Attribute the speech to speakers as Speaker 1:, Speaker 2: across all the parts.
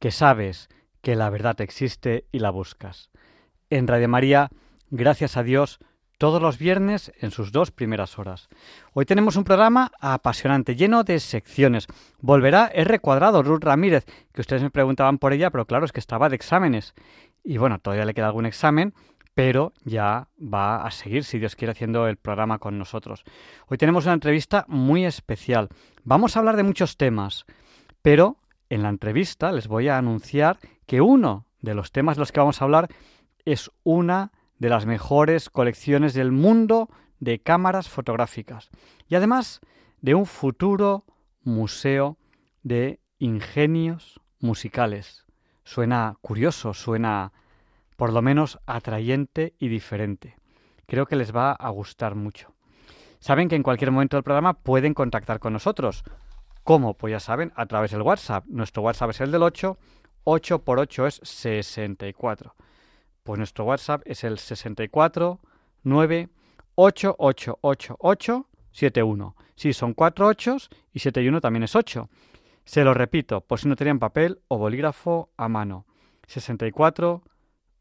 Speaker 1: que sabes que la verdad existe y la buscas. En Radio María, gracias a Dios, todos los viernes en sus dos primeras horas. Hoy tenemos un programa apasionante, lleno de secciones. Volverá R cuadrado, Ruth Ramírez, que ustedes me preguntaban por ella, pero claro, es que estaba de exámenes. Y bueno, todavía le queda algún examen, pero ya va a seguir, si Dios quiere, haciendo el programa con nosotros. Hoy tenemos una entrevista muy especial. Vamos a hablar de muchos temas, pero en la entrevista les voy a anunciar que uno de los temas de los que vamos a hablar es una de las mejores colecciones del mundo de cámaras fotográficas y además de un futuro museo de ingenios musicales. Suena curioso, suena por lo menos atrayente y diferente. Creo que les va a gustar mucho. Saben que en cualquier momento del programa pueden contactar con nosotros. ¿Cómo? Pues ya saben, a través del WhatsApp. Nuestro WhatsApp es el del 8, 8 por 8 es 64. Pues nuestro WhatsApp es el 64 9 8 8 8 8 7 1. Sí, son 4 8 y 7 y 1 también es 8. Se lo repito, por si no tenían papel o bolígrafo a mano. 64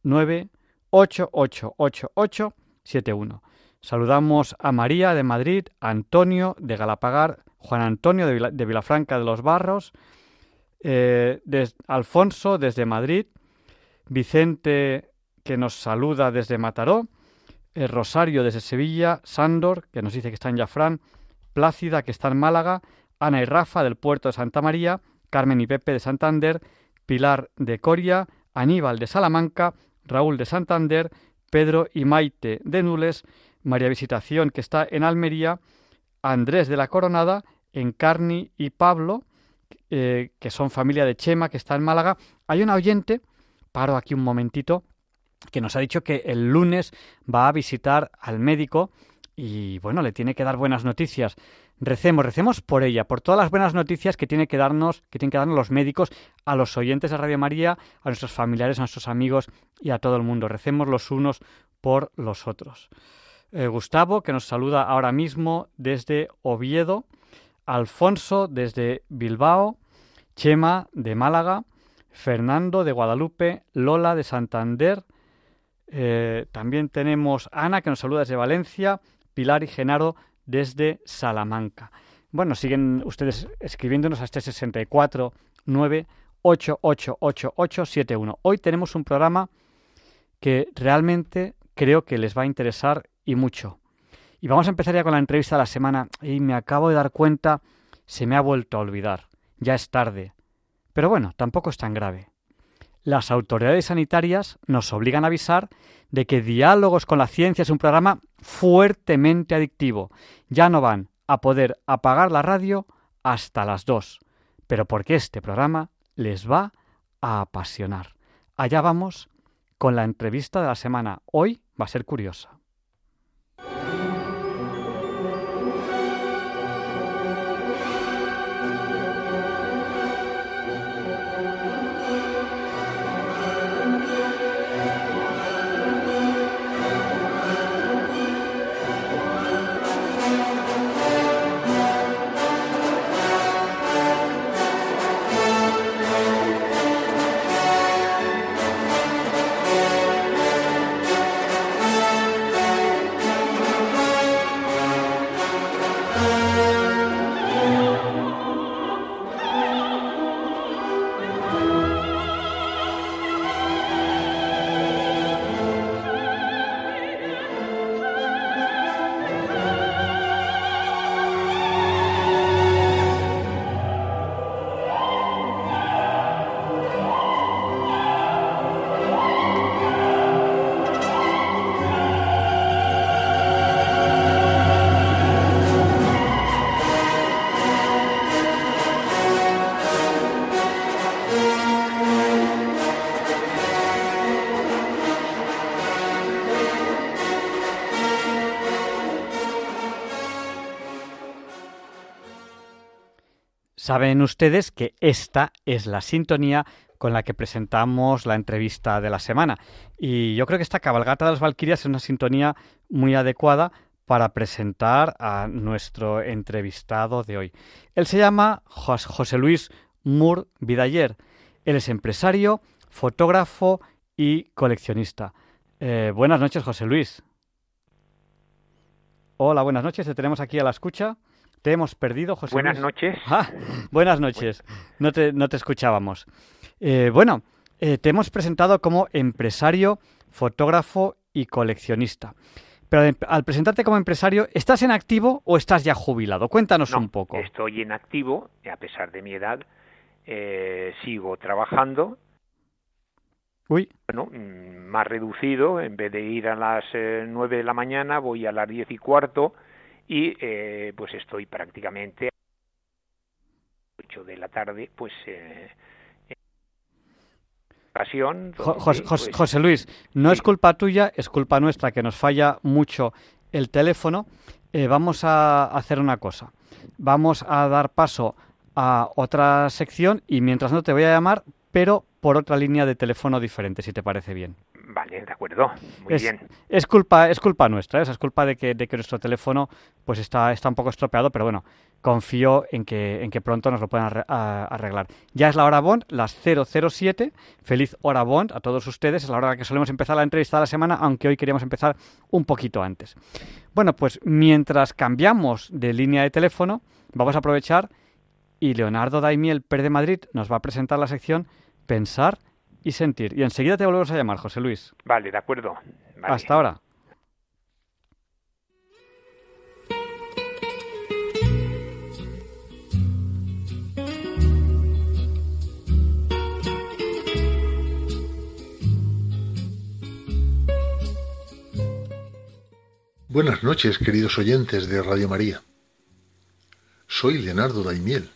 Speaker 1: 9888871. Saludamos a María de Madrid, Antonio de Galapagar, Juan Antonio de, Vilafranca de los Barros, eh, Alfonso desde Madrid, Vicente que nos saluda desde Mataró, eh, Rosario desde Sevilla, Sándor que nos dice que está en Jafrán, Plácida que está en Málaga, Ana y Rafa del puerto de Santa María, Carmen y Pepe de Santander, Pilar de Coria, Aníbal de Salamanca, Raúl de Santander, Pedro y Maite de Nules, María Visitación, que está en Almería, Andrés de la Coronada, Encarni y Pablo, eh, que son familia de Chema, que está en Málaga. Hay un oyente, paro aquí un momentito, que nos ha dicho que el lunes va a visitar al médico y bueno, le tiene que dar buenas noticias. Recemos, recemos por ella, por todas las buenas noticias que tiene que darnos, que tienen que darnos los médicos, a los oyentes de Radio María, a nuestros familiares, a nuestros amigos y a todo el mundo. Recemos los unos por los otros. Eh, Gustavo, que nos saluda ahora mismo desde Oviedo, Alfonso desde Bilbao, Chema de Málaga, Fernando de Guadalupe, Lola de Santander, eh, también tenemos Ana, que nos saluda desde Valencia, Pilar y Genaro desde Salamanca. Bueno, siguen ustedes escribiéndonos a este 64 Hoy tenemos un programa que realmente creo que les va a interesar y mucho. Y vamos a empezar ya con la entrevista de la semana y me acabo de dar cuenta, se me ha vuelto a olvidar. Ya es tarde. Pero bueno, tampoco es tan grave. Las autoridades sanitarias nos obligan a avisar de que Diálogos con la Ciencia es un programa fuertemente adictivo. Ya no van a poder apagar la radio hasta las dos, pero porque este programa les va a apasionar. Allá vamos con la entrevista de la semana. Hoy va a ser curiosa. Saben ustedes que esta es la sintonía con la que presentamos la entrevista de la semana. Y yo creo que esta cabalgata de las Valquirias es una sintonía muy adecuada para presentar a nuestro entrevistado de hoy. Él se llama José Luis Mur Vidayer. Él es empresario, fotógrafo y coleccionista. Eh, buenas noches, José Luis. Hola, buenas noches. Te tenemos aquí a la escucha. Te hemos perdido, José
Speaker 2: Buenas noches.
Speaker 1: Ah, buenas noches. No te, no te escuchábamos. Eh, bueno, eh, te hemos presentado como empresario, fotógrafo y coleccionista. Pero em, al presentarte como empresario, ¿estás en activo o estás ya jubilado? Cuéntanos un poco.
Speaker 2: Estoy en activo, a pesar de mi edad. Eh, sigo trabajando.
Speaker 1: Uy.
Speaker 2: Bueno, mm, más reducido. En vez de ir a las nueve de la mañana, voy a las diez y cuarto y pues estoy prácticamente a 8 de la tarde, pues eh,
Speaker 1: José, pues, José, Luis, no es culpa tuya, es culpa nuestra que nos falla mucho el teléfono. Eh, vamos a hacer una cosa. Vamos a dar paso a otra sección y mientras no te voy a llamar, pero por otra línea de teléfono diferente, si te parece bien.
Speaker 2: Vale, de acuerdo. Muy
Speaker 1: es,
Speaker 2: bien.
Speaker 1: Es culpa, es culpa nuestra, ¿eh? es culpa de que, de que nuestro teléfono pues está, está un poco estropeado, pero bueno, confío en que, en que pronto nos lo puedan arreglar. Ya es la hora Bond, las 007. Feliz hora Bond a todos ustedes. Es la hora en la que solemos empezar la entrevista de la semana, aunque hoy queríamos empezar un poquito antes. Bueno, pues mientras cambiamos de línea de teléfono, vamos a aprovechar y Leonardo Daimiel, Per de Madrid, nos va a presentar la sección Pensar y sentir. Y enseguida te volvemos a llamar, José Luis.
Speaker 2: Vale, de acuerdo.
Speaker 1: Hasta ahora.
Speaker 3: Buenas noches, queridos oyentes de Radio María. Soy Leonardo Daimiel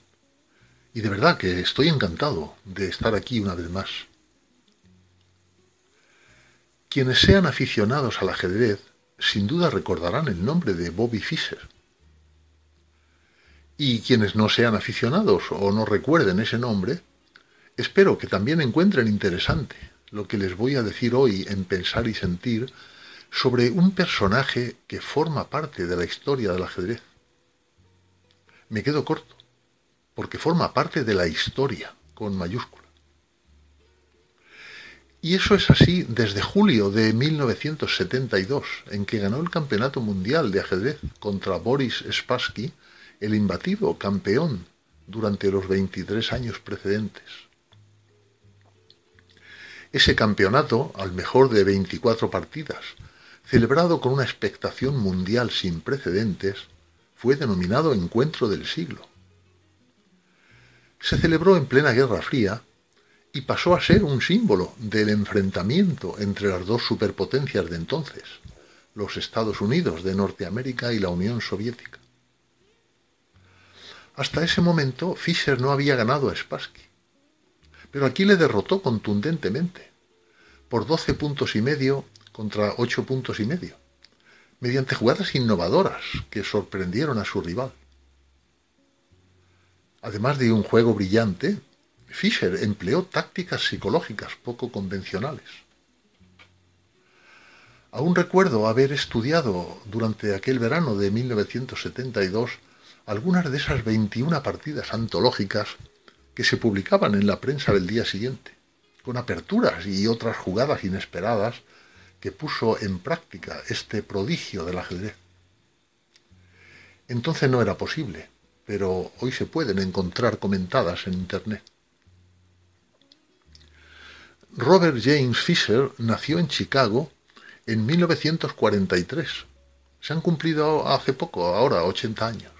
Speaker 3: y de verdad que estoy encantado de estar aquí una vez más. Quienes sean aficionados al ajedrez sin duda recordarán el nombre de Bobby Fischer. Y quienes no sean aficionados o no recuerden ese nombre, espero que también encuentren interesante lo que les voy a decir hoy en Pensar y Sentir sobre un personaje que forma parte de la historia del ajedrez. Me quedo corto, porque forma parte de la historia, con mayúscula. Y eso es así desde julio de 1972, en que ganó el Campeonato Mundial de Ajedrez contra Boris Spassky, el imbatido campeón durante los 23 años precedentes. Ese campeonato, al mejor de 24 partidas, celebrado con una expectación mundial sin precedentes, fue denominado Encuentro del Siglo. Se celebró en plena Guerra Fría y pasó a ser un símbolo del enfrentamiento entre las dos superpotencias de entonces, los Estados Unidos de Norteamérica y la Unión Soviética. Hasta ese momento Fischer no había ganado a Spassky, pero aquí le derrotó contundentemente, por 12 puntos y medio contra 8 puntos y medio, mediante jugadas innovadoras que sorprendieron a su rival. Además de un juego brillante, Fischer empleó tácticas psicológicas poco convencionales. Aún recuerdo haber estudiado durante aquel verano de 1972 algunas de esas 21 partidas antológicas que se publicaban en la prensa del día siguiente, con aperturas y otras jugadas inesperadas que puso en práctica este prodigio del ajedrez. Entonces no era posible, pero hoy se pueden encontrar comentadas en Internet. Robert James Fisher nació en Chicago en 1943. Se han cumplido hace poco, ahora 80 años.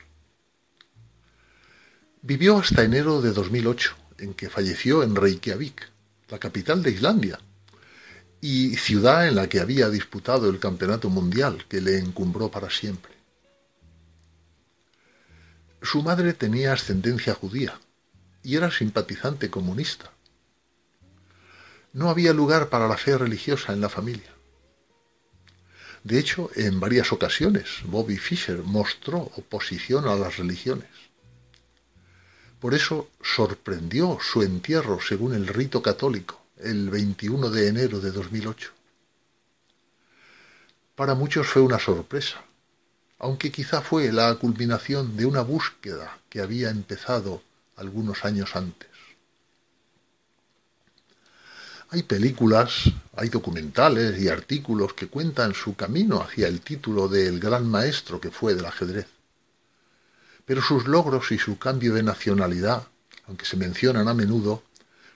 Speaker 3: Vivió hasta enero de 2008, en que falleció en Reykjavik, la capital de Islandia, y ciudad en la que había disputado el campeonato mundial que le encumbró para siempre. Su madre tenía ascendencia judía y era simpatizante comunista. No había lugar para la fe religiosa en la familia. De hecho, en varias ocasiones Bobby Fischer mostró oposición a las religiones. Por eso sorprendió su entierro según el rito católico el 21 de enero de 2008. Para muchos fue una sorpresa, aunque quizá fue la culminación de una búsqueda que había empezado algunos años antes. Hay películas, hay documentales y artículos que cuentan su camino hacia el título del gran maestro que fue del ajedrez. Pero sus logros y su cambio de nacionalidad, aunque se mencionan a menudo,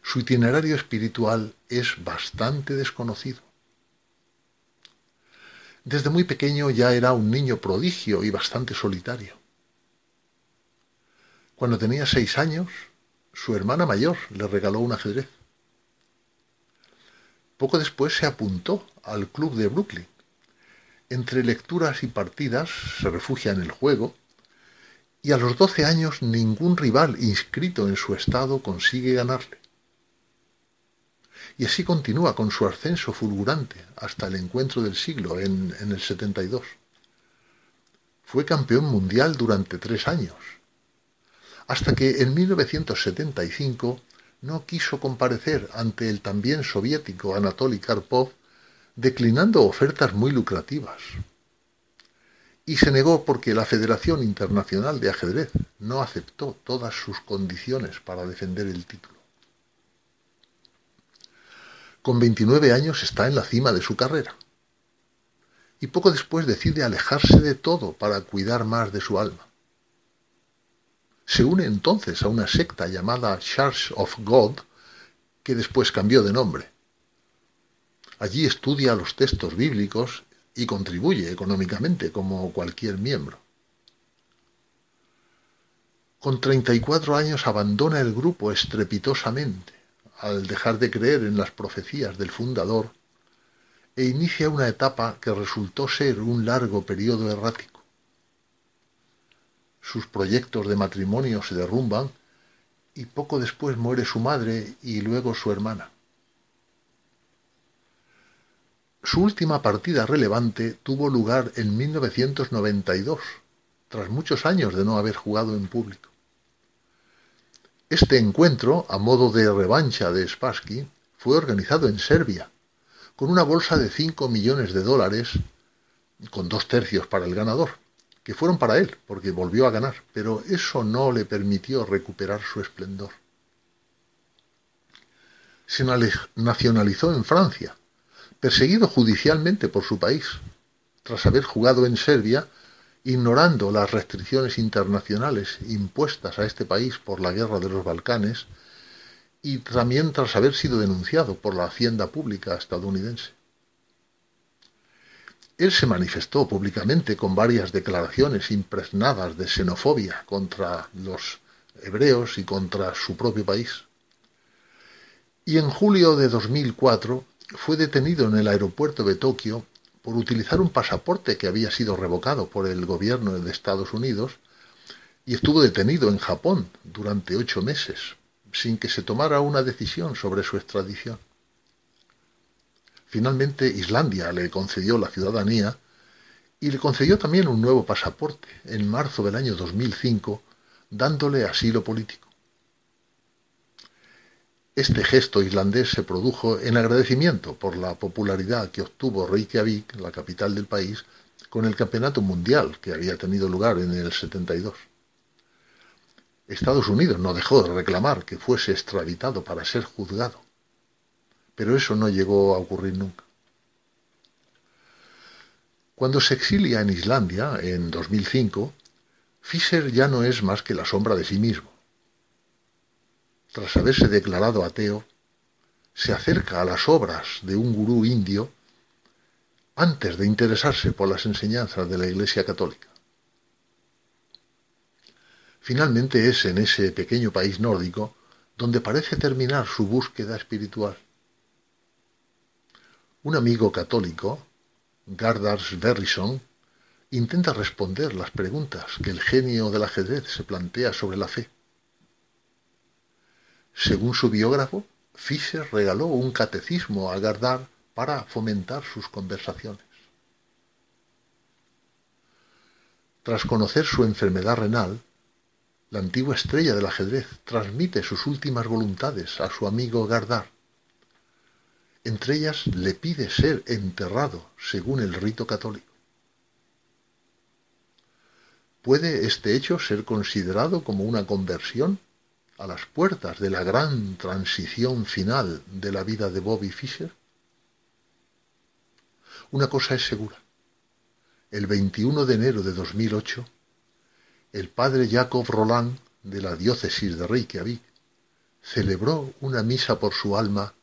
Speaker 3: su itinerario espiritual es bastante desconocido. Desde muy pequeño ya era un niño prodigio y bastante solitario. Cuando tenía seis años, su hermana mayor le regaló un ajedrez. Poco después se apuntó al club de Brooklyn. Entre lecturas y partidas se refugia en el juego y a los doce años ningún rival inscrito en su estado consigue ganarle y así continúa con su ascenso fulgurante hasta el encuentro del siglo en, en el 72. Fue campeón mundial durante tres años, hasta que en 1975 no quiso comparecer ante el también soviético Anatoly Karpov, declinando ofertas muy lucrativas. Y se negó porque la Federación Internacional de Ajedrez no aceptó todas sus condiciones para defender el título. Con 29 años está en la cima de su carrera. Y poco después decide alejarse de todo para cuidar más de su alma. Se une entonces a una secta llamada Church of God, que después cambió de nombre. Allí estudia los textos bíblicos y contribuye económicamente como cualquier miembro. Con 34 años abandona el grupo estrepitosamente al dejar de creer en las profecías del fundador e inicia una etapa que resultó ser un largo periodo errático. Sus proyectos de matrimonio se derrumban y poco después muere su madre y luego su hermana. Su última partida relevante tuvo lugar en 1992, tras muchos años de no haber jugado en público. Este encuentro, a modo de revancha de Spassky, fue organizado en Serbia, con una bolsa de 5 millones de dólares, con dos tercios para el ganador, que fueron para él, porque volvió a ganar, pero eso no le permitió recuperar su esplendor. Se nacionalizó en Francia, perseguido judicialmente por su país. Tras haber jugado en Serbia, ignorando las restricciones internacionales impuestas a este país por la guerra de los Balcanes y también tras haber sido denunciado por la hacienda pública estadounidense. Él se manifestó públicamente con varias declaraciones impregnadas de xenofobia contra los hebreos y contra su propio país. Y en julio de 2004 fue detenido en el aeropuerto de Tokio por utilizar un pasaporte que había sido revocado por el gobierno de Estados Unidos y estuvo detenido en Japón durante ocho meses sin que se tomara una decisión sobre su extradición. Finalmente Islandia le concedió la ciudadanía y le concedió también un nuevo pasaporte en marzo del año 2005, dándole asilo político. Este gesto islandés se produjo en agradecimiento por la popularidad que obtuvo Reykjavik, la capital del país, con el campeonato mundial que había tenido lugar en el 72. Estados Unidos no dejó de reclamar que fuese extraditado para ser juzgado, pero eso no llegó a ocurrir nunca. Cuando se exilia en Islandia, en 2005, Fischer ya no es más que la sombra de sí mismo tras haberse declarado ateo, se acerca a las obras de un gurú indio antes de interesarse por las enseñanzas de la Iglesia Católica. Finalmente es en ese pequeño país nórdico donde parece terminar su búsqueda espiritual. Un amigo católico, Gardars Verrison, intenta responder las preguntas que el genio del ajedrez se plantea sobre la fe. Según su biógrafo, Fischer regaló un catecismo a Gardar para fomentar sus conversaciones. Tras conocer su enfermedad renal, La antigua estrella del ajedrez transmite sus últimas voluntades a su amigo Gardar. Entre ellas le pide ser enterrado según el rito católico. ¿Puede este hecho ser considerado como una conversión a las puertas de la gran transición final de la vida de Bobby Fischer? Una cosa es segura. El 21 de enero de 2008, el padre Jacob Roland de la diócesis de Reykjavik celebró una misa por su alma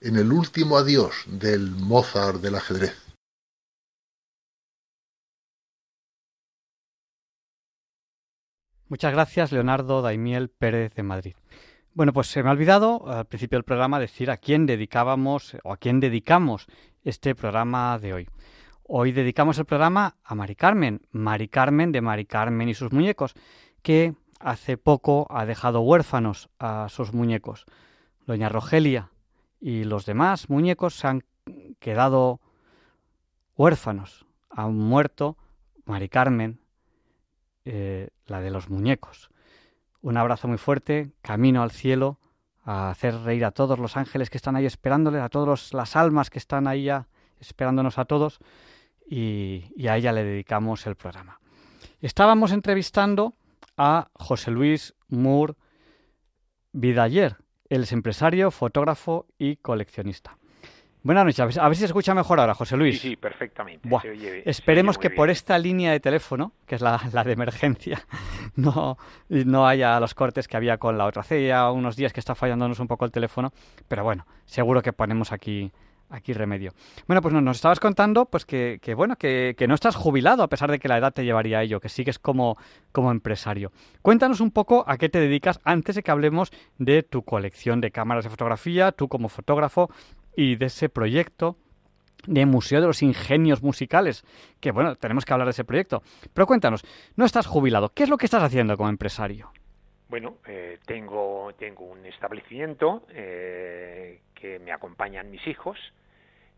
Speaker 3: en el último adiós del Mozart del ajedrez.
Speaker 1: Muchas gracias, Leonardo Daimiel Pérez de Madrid. Bueno, pues se me ha olvidado al principio del programa decir a quién dedicábamos o a quién dedicamos este programa de hoy. Hoy dedicamos el programa a Mari Carmen, Mari Carmen de Mari Carmen y sus muñecos, que hace poco ha dejado huérfanos a sus muñecos. Doña Rogelia y los demás muñecos se han quedado huérfanos. Han muerto Mari Carmen, eh, la de los muñecos. Un abrazo muy fuerte, camino al cielo, a hacer reír a todos los ángeles que están ahí esperándoles, a todas las almas que están ahí ya esperándonos a todos, y, a ella le dedicamos el programa. Estábamos entrevistando a José Luis Moore Vidaller, él es empresario, fotógrafo y coleccionista. Buenas noches. A ver, si se escucha mejor ahora, José Luis.
Speaker 2: Sí, sí, perfectamente.
Speaker 1: esperemos que por esta línea de teléfono, que es la, de emergencia, no, no haya los cortes que había con la otra. Hace ya unos días que está fallándonos un poco el teléfono, pero bueno, seguro que ponemos aquí aquí remedio. Bueno, pues nos estabas contando pues que, bueno, que, que, no estás jubilado a pesar de que la edad te llevaría a ello, que sigues como, como empresario. Cuéntanos un poco a qué te dedicas antes de que hablemos de tu colección de cámaras de fotografía, tú como fotógrafo y de ese proyecto de Museo de los Ingenios Musicales, que bueno, tenemos que hablar de ese proyecto. Pero cuéntanos, no estás jubilado, ¿qué es lo que estás haciendo como empresario?
Speaker 2: Bueno, eh, tengo, tengo un establecimiento eh, que me acompañan mis hijos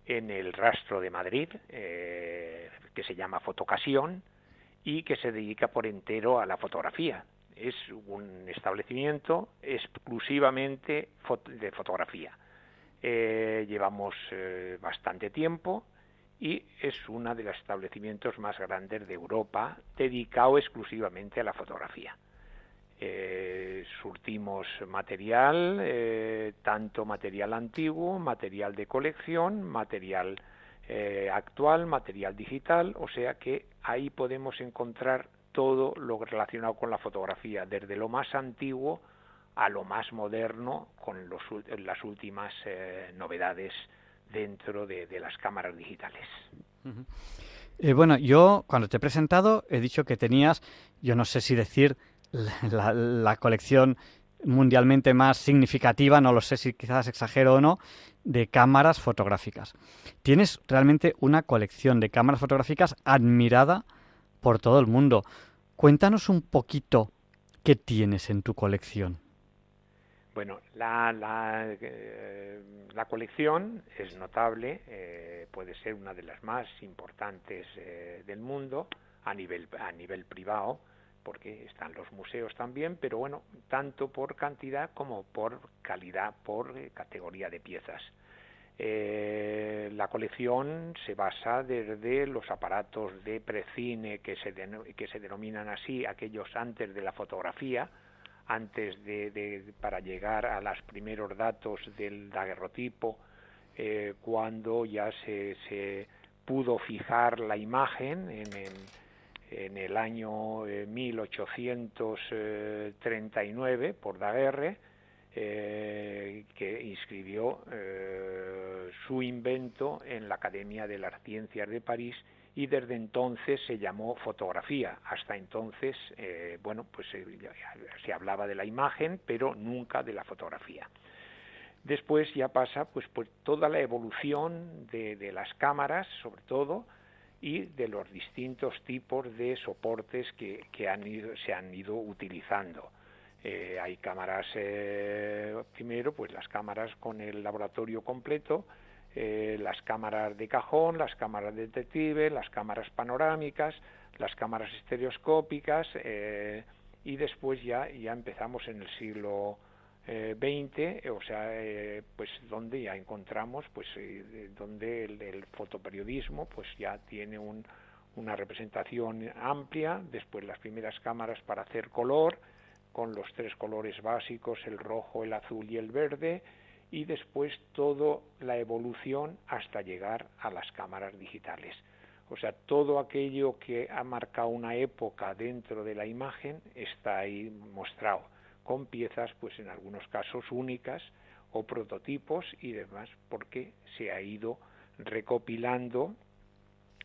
Speaker 2: en el rastro de Madrid, eh, que se llama Fotocasión y que se dedica por entero a la fotografía. Es un establecimiento exclusivamente de fotografía eh, llevamos eh, bastante tiempo y es uno de los establecimientos más grandes de Europa dedicado exclusivamente a la fotografía. Eh, surtimos material, tanto material antiguo, material de colección, material actual, material digital, o sea que ahí podemos encontrar todo lo relacionado con la fotografía, desde lo más antiguo a lo más moderno con los, las últimas eh, novedades dentro de, las cámaras digitales.
Speaker 1: Eh, bueno, yo cuando te he presentado he dicho que tenías, yo no sé si decir la, colección mundialmente más significativa, no lo sé si quizás exagero o no, de cámaras fotográficas. Tienes realmente una colección de cámaras fotográficas admirada por todo el mundo. Cuéntanos un poquito qué tienes en tu colección.
Speaker 2: Bueno, la, la, eh, la colección es notable, eh, puede ser una de las más importantes eh, del mundo a nivel, a nivel privado, porque están los museos también, pero bueno, tanto por cantidad como por calidad, por categoría de piezas. la colección se basa desde los aparatos de precine que se, que se denominan así, aquellos antes de la fotografía, antes de, para llegar a los primeros datos del daguerrotipo, eh, cuando ya se, se, pudo fijar la imagen en, en, el año 1839 eh, por Daguerre, eh, que inscribió su invento en la Academia de las Ciencias de París y desde entonces se llamó fotografía. Hasta entonces, eh, bueno, pues eh, se hablaba de la imagen, pero nunca de la fotografía. Después ya pasa pues, pues toda la evolución de, las cámaras, sobre todo, y de los distintos tipos de soportes que, han ido, se han ido utilizando. Eh, hay cámaras, primero, pues las cámaras con el laboratorio completo, eh, las cámaras de cajón, las cámaras de detective, las cámaras panorámicas, las cámaras estereoscópicas eh, y después ya, ya empezamos en el siglo XX, eh, o sea, eh, pues donde ya encontramos, pues eh, donde el, fotoperiodismo pues ya tiene un, una representación amplia, después las primeras cámaras para hacer color, con los tres colores básicos, el rojo, el azul y el verde, y después toda la evolución hasta llegar a las cámaras digitales. O sea, todo aquello que ha marcado una época dentro de la imagen está ahí mostrado con piezas, pues en algunos casos únicas o prototipos y demás, porque se ha ido recopilando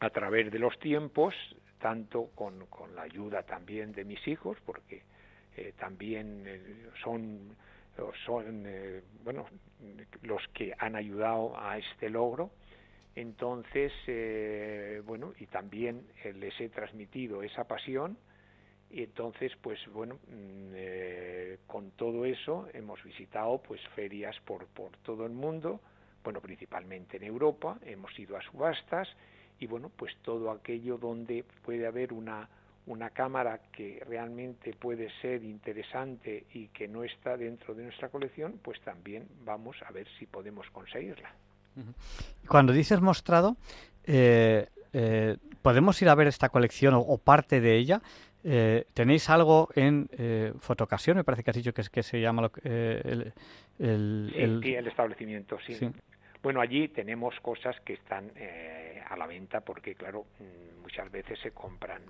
Speaker 2: a través de los tiempos, tanto con, la ayuda también de mis hijos, porque eh, también eh, son, son eh, bueno, los que han ayudado a este logro. Entonces, bueno, y también les he transmitido esa pasión y entonces pues bueno mm, eh, con todo eso hemos visitado pues ferias por por todo el mundo bueno principalmente en Europa hemos ido a subastas y bueno pues todo aquello donde puede haber una una cámara que realmente puede ser interesante y que no está dentro de nuestra colección, pues también vamos a ver si podemos conseguirla.
Speaker 1: Cuando dices mostrado, eh, eh, ¿podemos ir a ver esta colección o parte de ella? Eh, ¿Tenéis algo en eh, Fotocasión? Me parece que has dicho que, es, que se llama lo, eh, el,
Speaker 2: el, sí, el... establecimiento, sí. Bueno, allí tenemos cosas que están eh, a la venta porque, claro, mm, muchas veces se compran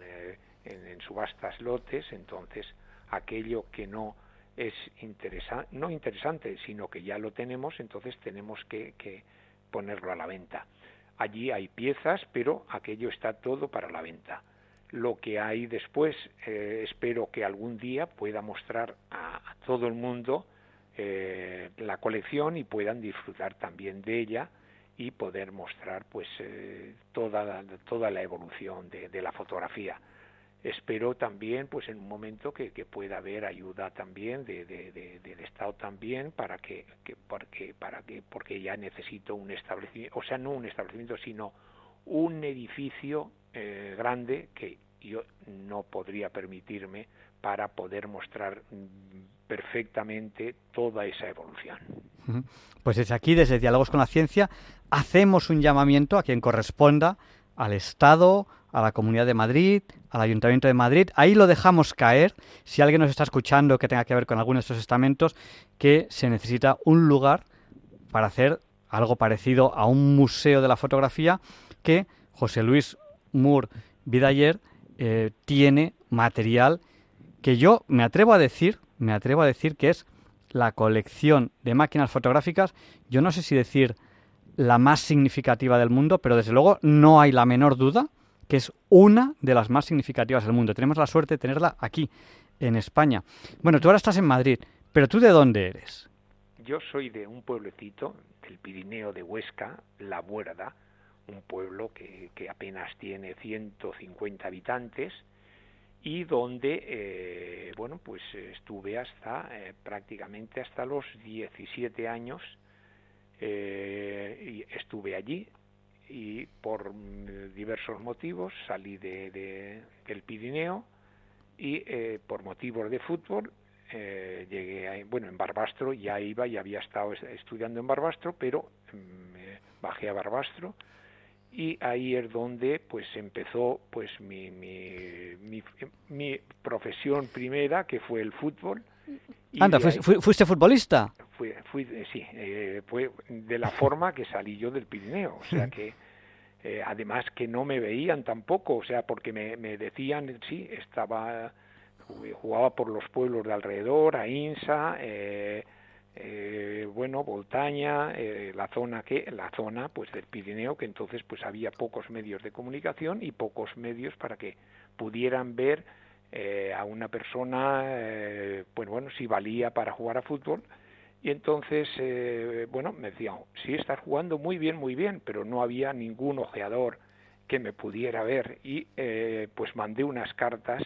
Speaker 2: en, subastas lotes, entonces aquello que no es interesante, no interesante, sino que ya lo tenemos, entonces tenemos que, que ponerlo a la venta. Allí hay piezas, pero aquello está todo para la venta lo que hay después. Eh, espero que algún día pueda mostrar a, todo el mundo eh, la colección y puedan disfrutar también de ella y poder mostrar pues eh, toda, toda la evolución de, la fotografía. Espero también pues en un momento que, pueda haber ayuda también de, del Estado también para que, que, porque, para que porque ya necesito un establecimiento, o sea no un establecimiento sino un edificio eh, grande que yo no podría permitirme para poder mostrar mm, perfectamente toda esa evolución.
Speaker 1: Pues desde aquí, desde Diálogos con la Ciencia, hacemos un llamamiento a quien corresponda, al Estado, a la Comunidad de Madrid, al Ayuntamiento de Madrid. Ahí lo dejamos caer. Si alguien nos está escuchando que tenga que ver con alguno de estos estamentos, que se necesita un lugar para hacer algo parecido a un museo de la fotografía que José Luis Moore Vidayer eh, tiene material que yo me atrevo a decir, me atrevo a decir que es la colección de máquinas fotográficas, yo no sé si decir la más significativa del mundo, pero desde luego no hay la menor duda que es una de las más significativas del mundo. Tenemos la suerte de tenerla aquí, en España. Bueno, tú ahora estás en Madrid, pero tú de dónde eres?
Speaker 2: Yo soy de un pueblecito del Pirineo de Huesca, La Buerda, un pueblo que, apenas tiene 150 habitantes y donde eh, bueno pues estuve hasta eh, prácticamente hasta los 17 años eh, y estuve allí y por diversos motivos salí de, del Pirineo y por motivos de fútbol llegué a, bueno en Barbastro ya iba y había estado estudiando en Barbastro pero mm, bajé a Barbastro y ahí es donde pues empezó pues mi, mi, mi, profesión primera que fue el fútbol
Speaker 1: anda fuiste, futbolista.
Speaker 2: Fui, fui sí eh, fue de la forma que salí yo del Pirineo o sea que eh, además que no me veían tampoco o sea porque me, me decían sí estaba jugaba por los pueblos de alrededor a Insa eh, eh, bueno, Voltaña, eh, la zona que, la zona pues del Pirineo, que entonces pues había pocos medios de comunicación y pocos medios para que pudieran ver eh, a una persona, eh, pues bueno, si valía para jugar a fútbol. Y entonces, eh, bueno, me decían, sí, estás jugando muy bien, muy bien, pero no había ningún ojeador que me pudiera ver. Y eh, pues mandé unas cartas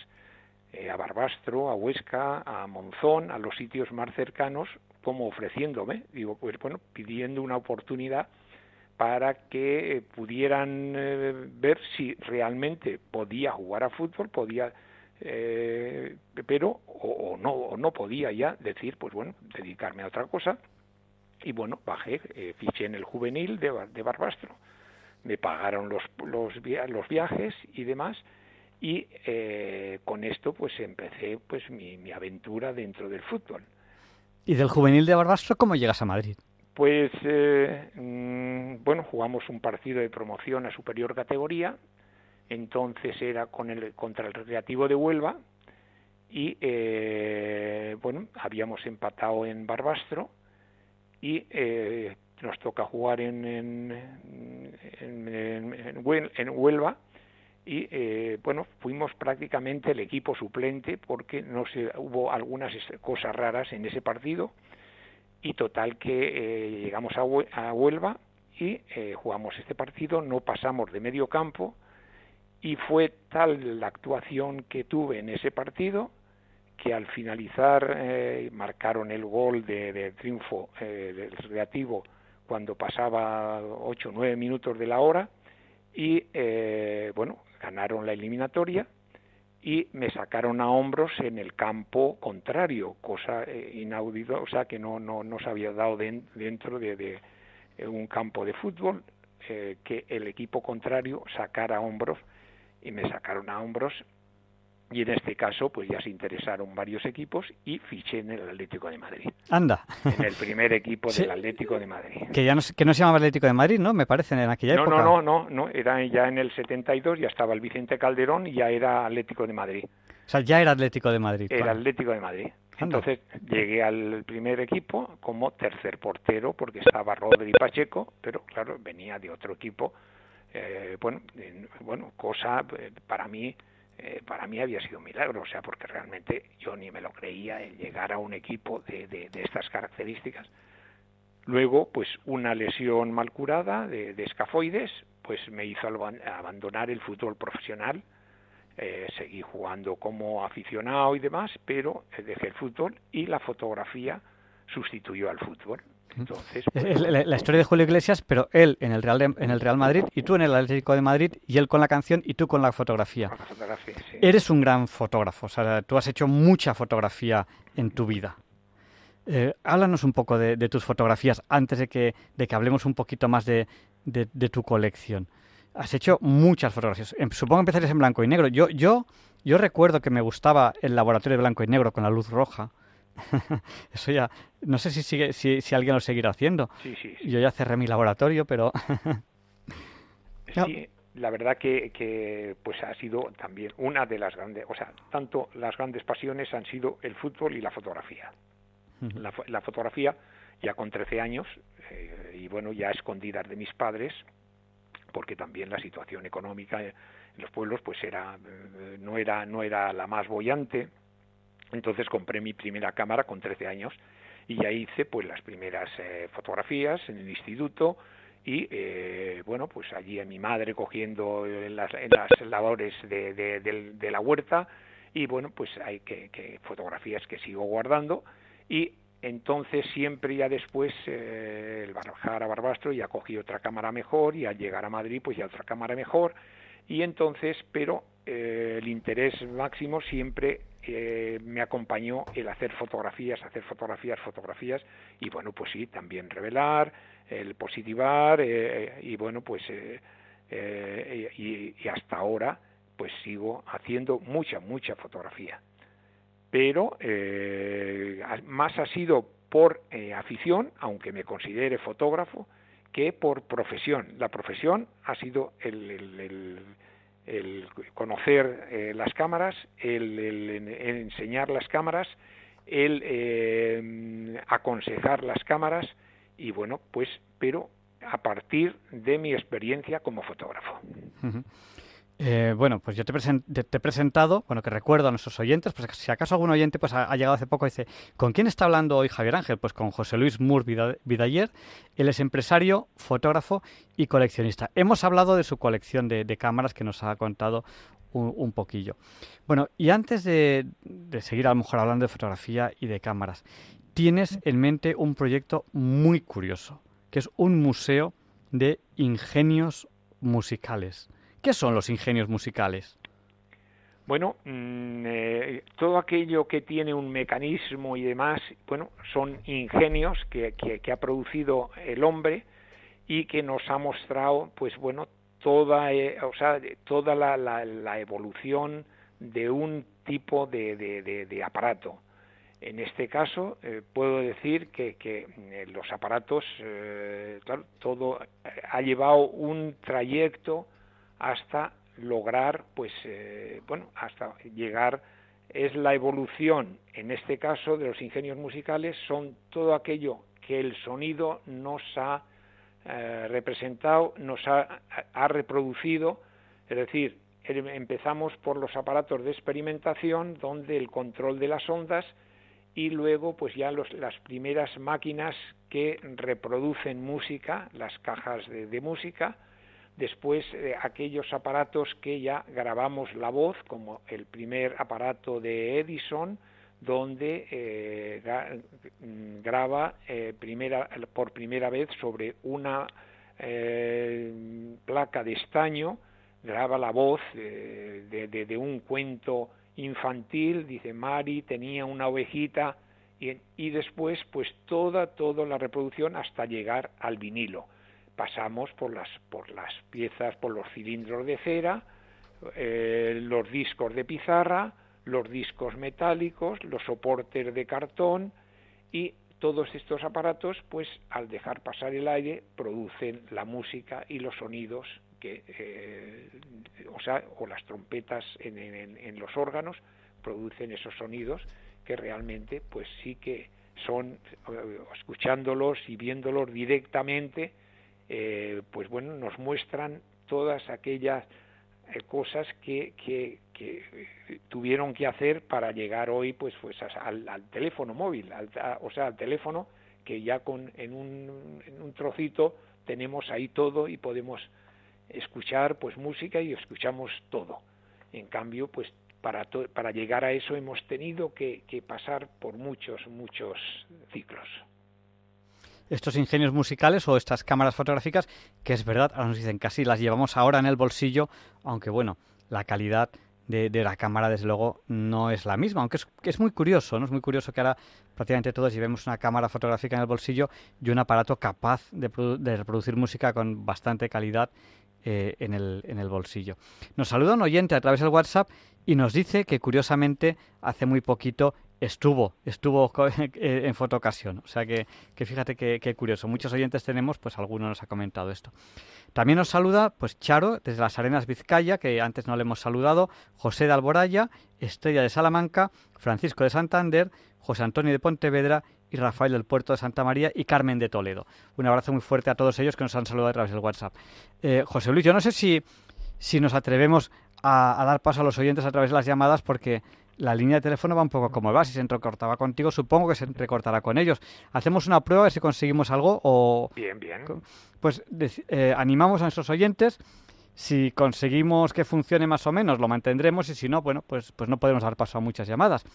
Speaker 2: a Barbastro, a Huesca, a Monzón, a los sitios más cercanos, como ofreciéndome, digo, pues bueno, pidiendo una oportunidad para que eh, pudieran eh, ver si realmente podía jugar a fútbol, podía eh, pero o, no, o no podía ya decir, pues bueno, dedicarme a otra cosa. Y bueno, bajé, eh, fiché en el juvenil de, de Barbastro. Me pagaron los, los, los viajes y demás y eh, con esto pues empecé pues mi, mi, aventura dentro del fútbol.
Speaker 1: ¿Y del juvenil de Barbastro cómo llegas a Madrid?
Speaker 2: Pues eh, mm, bueno, jugamos un partido de promoción a superior categoría, entonces era con el, contra el Recreativo de Huelva y eh, bueno, habíamos empatado en Barbastro y eh, nos toca jugar en, en, en, en Huelva y eh, bueno fuimos prácticamente el equipo suplente porque no se hubo algunas cosas raras en ese partido y total que eh, llegamos a, Huelva y eh, jugamos este partido no pasamos de medio campo y fue tal la actuación que tuve en ese partido que al finalizar marcaron el gol de, de triunfo del recreativo cuando pasaba ocho o nueve minutos de la hora y bueno ganaron la eliminatoria y me sacaron a hombros en el campo contrario, cosa eh, inaudita, o sea que no, no, no se había dado dentro de, un campo de fútbol eh, que el equipo contrario sacara a hombros y me sacaron a hombros y en este caso pues ya se interesaron varios equipos y fiché en el Atlético de Madrid.
Speaker 1: Anda.
Speaker 2: En el primer equipo del Atlético de Madrid.
Speaker 1: Que ya no, que no se llamaba Atlético de Madrid, ¿no? Me parece, en aquella
Speaker 2: no,
Speaker 1: época.
Speaker 2: No, no, no, no, era ya en el 72, ya estaba el Vicente Calderón y ya era Atlético de Madrid.
Speaker 1: O sea, ya era Atlético de Madrid.
Speaker 2: Era Atlético de Madrid. Entonces llegué al primer equipo como tercer portero porque estaba Rodri Pacheco, pero claro, venía de otro equipo. Eh, bueno, bueno, cosa eh, para mí eh, para mí había sido un milagro, o sea, porque realmente yo ni me lo creía el llegar a un equipo de, de, estas características. Luego, pues una lesión mal curada de, escafoides, pues me hizo abandonar el fútbol profesional. Eh, seguí jugando como aficionado y demás, pero dejé el fútbol y la fotografía sustituyó al fútbol. Entonces,
Speaker 1: pues, la, historia de Julio Iglesias, pero él en el Real en el Real Madrid y tú en el Atlético de Madrid y él con la canción y tú con la fotografía. Eres un gran fotógrafo, o sea, tú has hecho mucha fotografía en tu vida. Eh, háblanos un poco de, tus fotografías antes de que, de que hablemos un poquito más de, de, tu colección. Has hecho muchas fotografías. Em, supongo que empezarías en blanco y negro. Yo, yo, yo recuerdo que me gustaba el laboratorio de blanco y negro con la luz roja. Eso ya, no sé si, sigue, si, si alguien lo seguirá haciendo. Yo ya cerré mi laboratorio, pero...
Speaker 2: sí, la verdad que, que, pues ha sido también una de las grandes, o sea, tanto las grandes pasiones han sido el fútbol y la fotografía. la, fotografía ya con 13 años eh, y bueno, ya escondidas de mis padres, porque también la situación económica en los pueblos pues era eh, no era no era la más bollante entonces compré mi primera cámara con 13 años y ya hice pues las primeras eh, fotografías en el instituto y eh, bueno pues allí a mi madre cogiendo en las, labores de, la huerta y bueno pues hay que, fotografías que sigo guardando y entonces siempre ya después eh, el bajar a Barbastro ya cogí otra cámara mejor y al llegar a Madrid pues ya otra cámara mejor y entonces pero el interés máximo siempre eh, me acompañó el hacer fotografías, hacer fotografías, fotografías y bueno, pues sí, también revelar, el positivar eh, y bueno, pues eh, y, hasta ahora pues sigo haciendo mucha, mucha fotografía. Pero más ha sido por afición, aunque me considere fotógrafo, que por profesión. La profesión ha sido el el conocer eh, las cámaras, el, enseñar las cámaras, el eh, aconsejar las cámaras y bueno, pues, pero a partir de mi experiencia como fotógrafo.
Speaker 1: Eh, bueno, pues yo te, he presentado, bueno, que recuerdo a nuestros oyentes, pues si acaso algún oyente pues ha, llegado hace poco y dice, ¿con quién está hablando hoy Javier Ángel? Pues con José Luis Mur Vidaller, él es empresario, fotógrafo y coleccionista. Hemos hablado de su colección de, cámaras que nos ha contado un, poquillo. Bueno, y antes de, de seguir a lo mejor hablando de fotografía y de cámaras, tienes en mente un proyecto muy curioso, que es un museo de ingenios musicales. ¿Qué son los ingenios musicales?
Speaker 2: Bueno, mm, eh, todo aquello que tiene un mecanismo y demás, bueno, son ingenios que, ha producido el hombre y que nos ha mostrado, pues bueno, toda, eh, o sea, toda la, la, evolución de un tipo de, de, aparato. En este caso, eh, puedo decir que, que los aparatos, claro, todo ha llevado un trayecto hasta lograr, pues, eh, bueno, hasta llegar, es la evolución, en este caso, de los ingenios musicales, son todo aquello que el sonido nos ha eh, representado, nos ha, ha, reproducido, es decir, em, empezamos por los aparatos de experimentación, donde el control de las ondas, y luego pues ya los, las primeras máquinas que reproducen música, las cajas de música, después eh, aquellos aparatos que ya grabamos la voz, como el primer aparato de Edison, donde eh, mm, graba eh, primera, por primera vez sobre una placa de estaño, graba la voz de, de, un cuento infantil, dice Mari tenía una ovejita, y, y después pues toda, toda la reproducción hasta llegar al vinilo pasamos por las, por las piezas, por los cilindros de cera, eh, los discos de pizarra, los discos metálicos, los soportes de cartón y todos estos aparatos, pues al dejar pasar el aire, producen la música y los sonidos que, eh, o sea, o las trompetas en, en, los órganos producen esos sonidos que realmente, pues sí que son, eh, escuchándolos y viéndolos directamente, eh, pues bueno, nos muestran todas aquellas eh, cosas que, que, tuvieron que hacer para llegar hoy pues pues al, teléfono móvil, o sea, al teléfono que ya con en un, en un trocito tenemos ahí todo y podemos escuchar pues música y escuchamos todo. En cambio, pues para, para llegar a eso hemos tenido que, que pasar por muchos, muchos ciclos
Speaker 1: estos ingenios musicales o estas cámaras fotográficas, que es verdad, ahora nos dicen casi las llevamos ahora en el bolsillo, aunque bueno, la calidad de, la cámara desde luego no es la misma, aunque es, muy curioso, ¿no? Es muy curioso que ahora prácticamente todos llevemos una cámara fotográfica en el bolsillo y un aparato capaz de, reproducir música con bastante calidad eh, en, el, en el bolsillo. Nos saluda un oyente a través del WhatsApp y nos dice que curiosamente hace muy poquito estuvo, estuvo en fotocasión. O sea que, que fíjate qué curioso. Muchos oyentes tenemos, pues alguno nos ha comentado esto. También nos saluda, pues Charo, desde las Arenas Vizcaya, que antes no le hemos saludado, José de Alboraya, Estrella de Salamanca, Francisco de Santander, José Antonio de Pontevedra y Rafael del Puerto de Santa María y Carmen de Toledo. Un abrazo muy fuerte a todos ellos que nos han saludado a través del WhatsApp. Eh, José Luis, yo no sé si, si nos atrevemos a, a, dar paso a los oyentes a través de las llamadas porque la línea de teléfono va un poco como va. Si se entrecortaba contigo, supongo que se entrecortará con ellos. Hacemos una prueba a ver si conseguimos algo o...
Speaker 2: Bien, bien.
Speaker 1: Pues eh, animamos a nuestros oyentes. Si conseguimos que funcione más o menos, lo mantendremos y si no, bueno, pues, pues no podemos dar paso a muchas llamadas.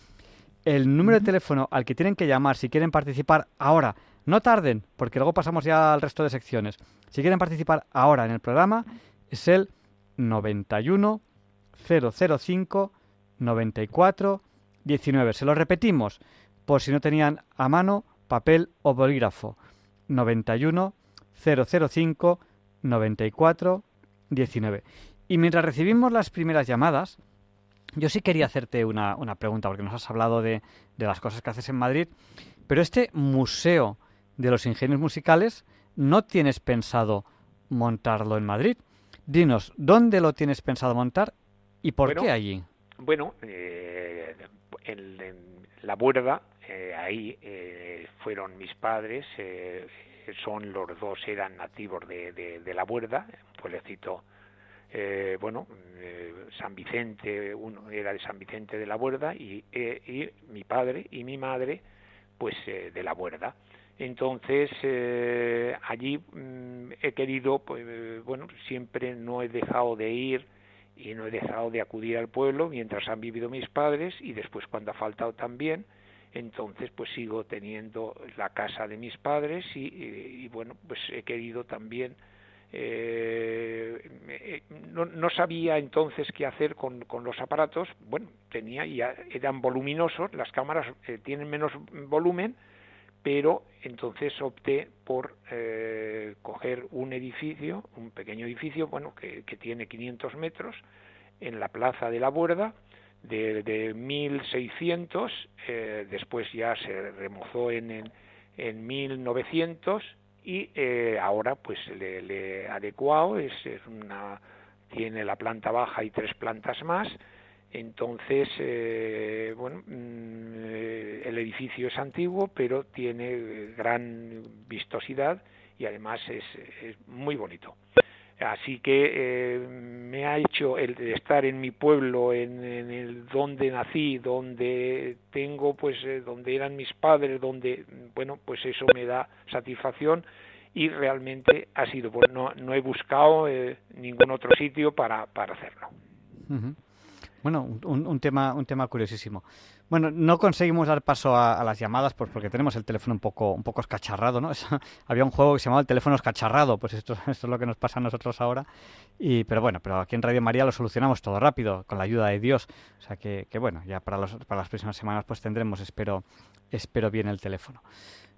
Speaker 1: El número de teléfono al que tienen que llamar si quieren participar ahora, no tarden, porque luego pasamos ya al resto de secciones. Si quieren participar ahora en el programa, es el 91 005 94 19. Se lo repetimos por si no tenían a mano papel o bolígrafo. 91 005 94 19. Y mientras recibimos las primeras llamadas, yo sí quería hacerte una, una pregunta, porque nos has hablado de, de, las cosas que haces en Madrid, pero este museo de los ingenios musicales, ¿no tienes pensado montarlo en Madrid? Dinos, ¿dónde lo tienes pensado montar y por qué allí?
Speaker 2: Bueno, eh, en, la Buerda, eh, ahí eh, fueron mis padres, eh, son los dos eran nativos de, de, la Buerda, un pueblecito, bueno, San Vicente, uno era de San Vicente de la Buerda y, y mi padre y mi madre, pues de la Buerda. Entonces, allí mm, he querido, pues, bueno, siempre no he dejado de ir, y no he dejado de acudir al pueblo mientras han vivido mis padres y después cuando ha faltado también entonces pues sigo teniendo la casa de mis padres y, bueno pues he querido también eh, no, sabía entonces qué hacer con, con, los aparatos. Bueno, tenía ya eran voluminosos, las cámaras eh, tienen menos volumen, pero entonces opté por eh, coger un edificio, un pequeño edificio, bueno, que, que, tiene 500 metros, en la plaza de la Buerda, de, de 1600, eh, después ya se remozó en, en, en 1900 y eh, ahora pues le, le adecuado es, una tiene la planta baja y tres plantas más. Entonces eh, bueno mm, el edificio es antiguo pero tiene gran vistosidad y además es, es muy bonito Así que eh, me ha hecho el estar en mi pueblo, en, el donde nací, donde tengo, pues, eh, donde eran mis padres, donde, bueno, pues eso me da satisfacción y realmente ha sido, pues no, no he buscado eh, ningún otro sitio para, para hacerlo.
Speaker 1: Bueno, un, tema, un tema curiosísimo. Bueno, no conseguimos dar paso a, las llamadas pues porque tenemos el teléfono un poco, un poco escacharrado, ¿no? había un juego que se llamaba el teléfono escacharrado, pues esto, esto es lo que nos pasa a nosotros ahora. Y, pero bueno, pero aquí en Radio María lo solucionamos todo rápido, con la ayuda de Dios. O sea que, que bueno, ya para, los, para las próximas semanas pues tendremos, espero, espero bien el teléfono.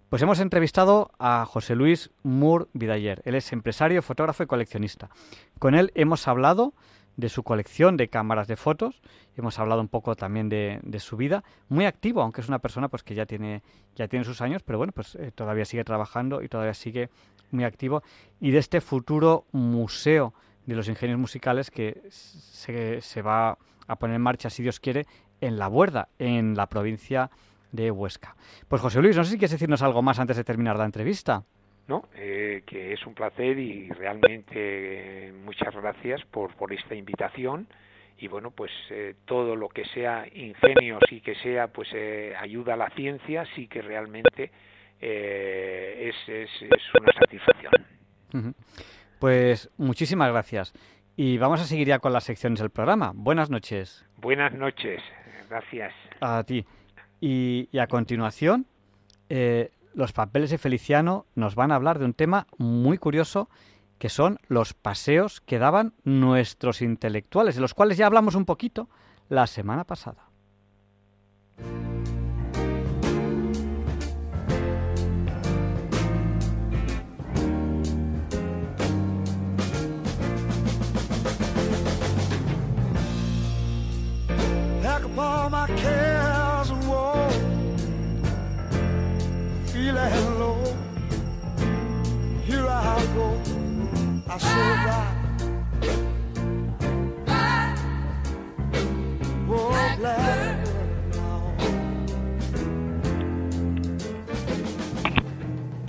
Speaker 1: Pues hemos entrevistado a José Luis Moore Vidayer. Él es empresario, fotógrafo y coleccionista. Con él hemos hablado de su colección de cámaras de fotos. Hemos hablado un poco también de, su vida, muy activo, aunque es una persona pues que ya tiene ya tiene sus años, pero bueno, pues eh, todavía sigue trabajando y todavía sigue muy activo y de este futuro museo de los ingenios musicales que se, se va a poner en marcha, si Dios quiere, en La Buerda, en la provincia de Huesca. Pues José Luis, no sé si quieres decirnos algo más antes de terminar la entrevista.
Speaker 2: ¿No? Eh, que es un placer y realmente muchas gracias por, por esta invitación. Y bueno pues eh, todo lo que sea ingenios y que sea pues eh, ayuda a la ciencia sí que realmente es, es, es, una satisfacción.
Speaker 1: Pues muchísimas gracias. Y vamos a seguir ya con las secciones del programa. Buenas noches.
Speaker 2: Buenas noches. Gracias.
Speaker 1: A ti. Y, y a continuación los papeles de Feliciano nos van a hablar de un tema muy curioso que son los paseos que daban nuestros intelectuales, de los cuales ya hablamos un poquito la semana pasada. and here I go. I survive.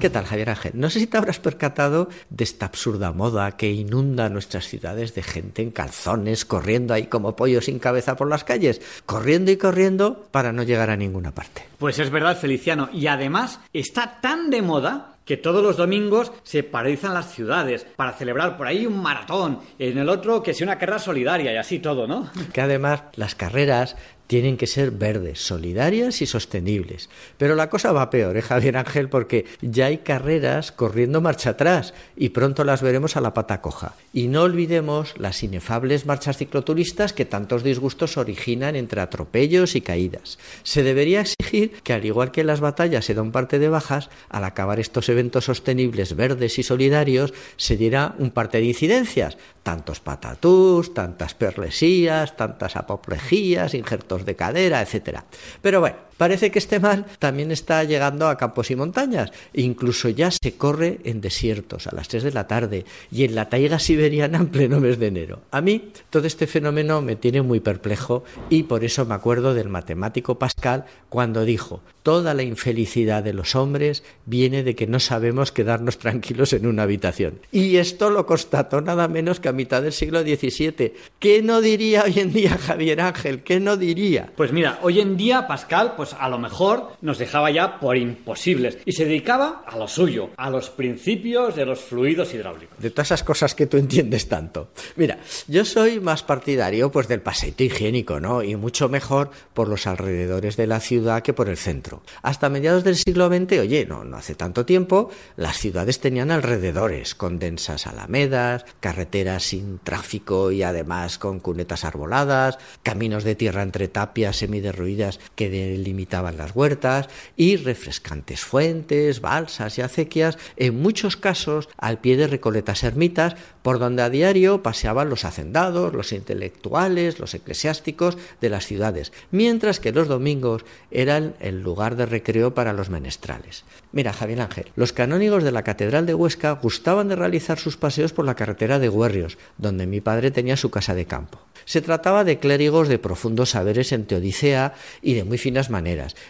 Speaker 4: ¿Qué tal, Javier Ángel? No sé si te habrás percatado de esta absurda moda que inunda nuestras ciudades de gente en calzones, corriendo ahí como pollos sin cabeza por las calles, corriendo y corriendo para no llegar a ninguna parte.
Speaker 1: Pues es verdad, Feliciano, y además está tan de moda que todos los domingos se paralizan las ciudades para celebrar por ahí un maratón, en el otro que sea una carrera solidaria y así todo, ¿no?
Speaker 4: Que además las carreras tienen que ser verdes, solidarias y sostenibles. Pero la cosa va peor, ¿eh, Javier Ángel? Porque ya hay carreras corriendo marcha atrás y pronto las veremos a la pata coja. Y no olvidemos las inefables marchas cicloturistas que tantos disgustos originan entre atropellos y caídas. Se debería exigir que, al igual que en las batallas se da un parte de bajas, al acabar estos eventos sostenibles, verdes y solidarios, se diera un parte de incidencias. Tantos patatús, tantas perlesías, tantas apoplejías, injertos de cadera, etcétera. Pero bueno, Parece que este mal también está llegando a campos y montañas. incluso ya se corre en desiertos a las 3 de la tarde y en la taiga siberiana en pleno mes de enero. A mí todo este fenómeno me tiene muy perplejo y por eso me acuerdo del matemático Pascal cuando dijo, toda la infelicidad de los hombres viene de que no sabemos quedarnos tranquilos en una habitación. Y esto lo constató nada menos que a mitad del siglo XVII. ¿Qué no diría hoy en día Javier Ángel? ¿Qué no diría?
Speaker 1: Pues mira, hoy en día Pascal, pues pues a lo mejor nos dejaba ya por imposibles y se dedicaba a lo suyo, a los principios de los fluidos hidráulicos.
Speaker 4: De todas esas cosas que tú entiendes tanto. Mira, yo soy más partidario pues del paseito higiénico, ¿no? Y mucho mejor por los alrededores de la ciudad que por el centro. Hasta mediados del siglo XX, oye, no, no hace tanto tiempo, las ciudades tenían alrededores con densas alamedas, carreteras sin tráfico y además con cunetas arboladas, caminos de tierra entre tapias semiderruidas que delimitaban las huertas y refrescantes fuentes, balsas y acequias, en muchos casos al pie de recoletas ermitas, por donde a diario paseaban los hacendados, los intelectuales, los eclesiásticos de las ciudades, mientras que los domingos eran el lugar de recreo para los menestrales. Mira, Javier Ángel, los canónigos de la Catedral de Huesca gustaban de realizar sus paseos por la carretera de Guerrios, donde mi padre tenía su casa de campo. Se trataba de clérigos de profundos saberes en teodicea y de muy finas maneras.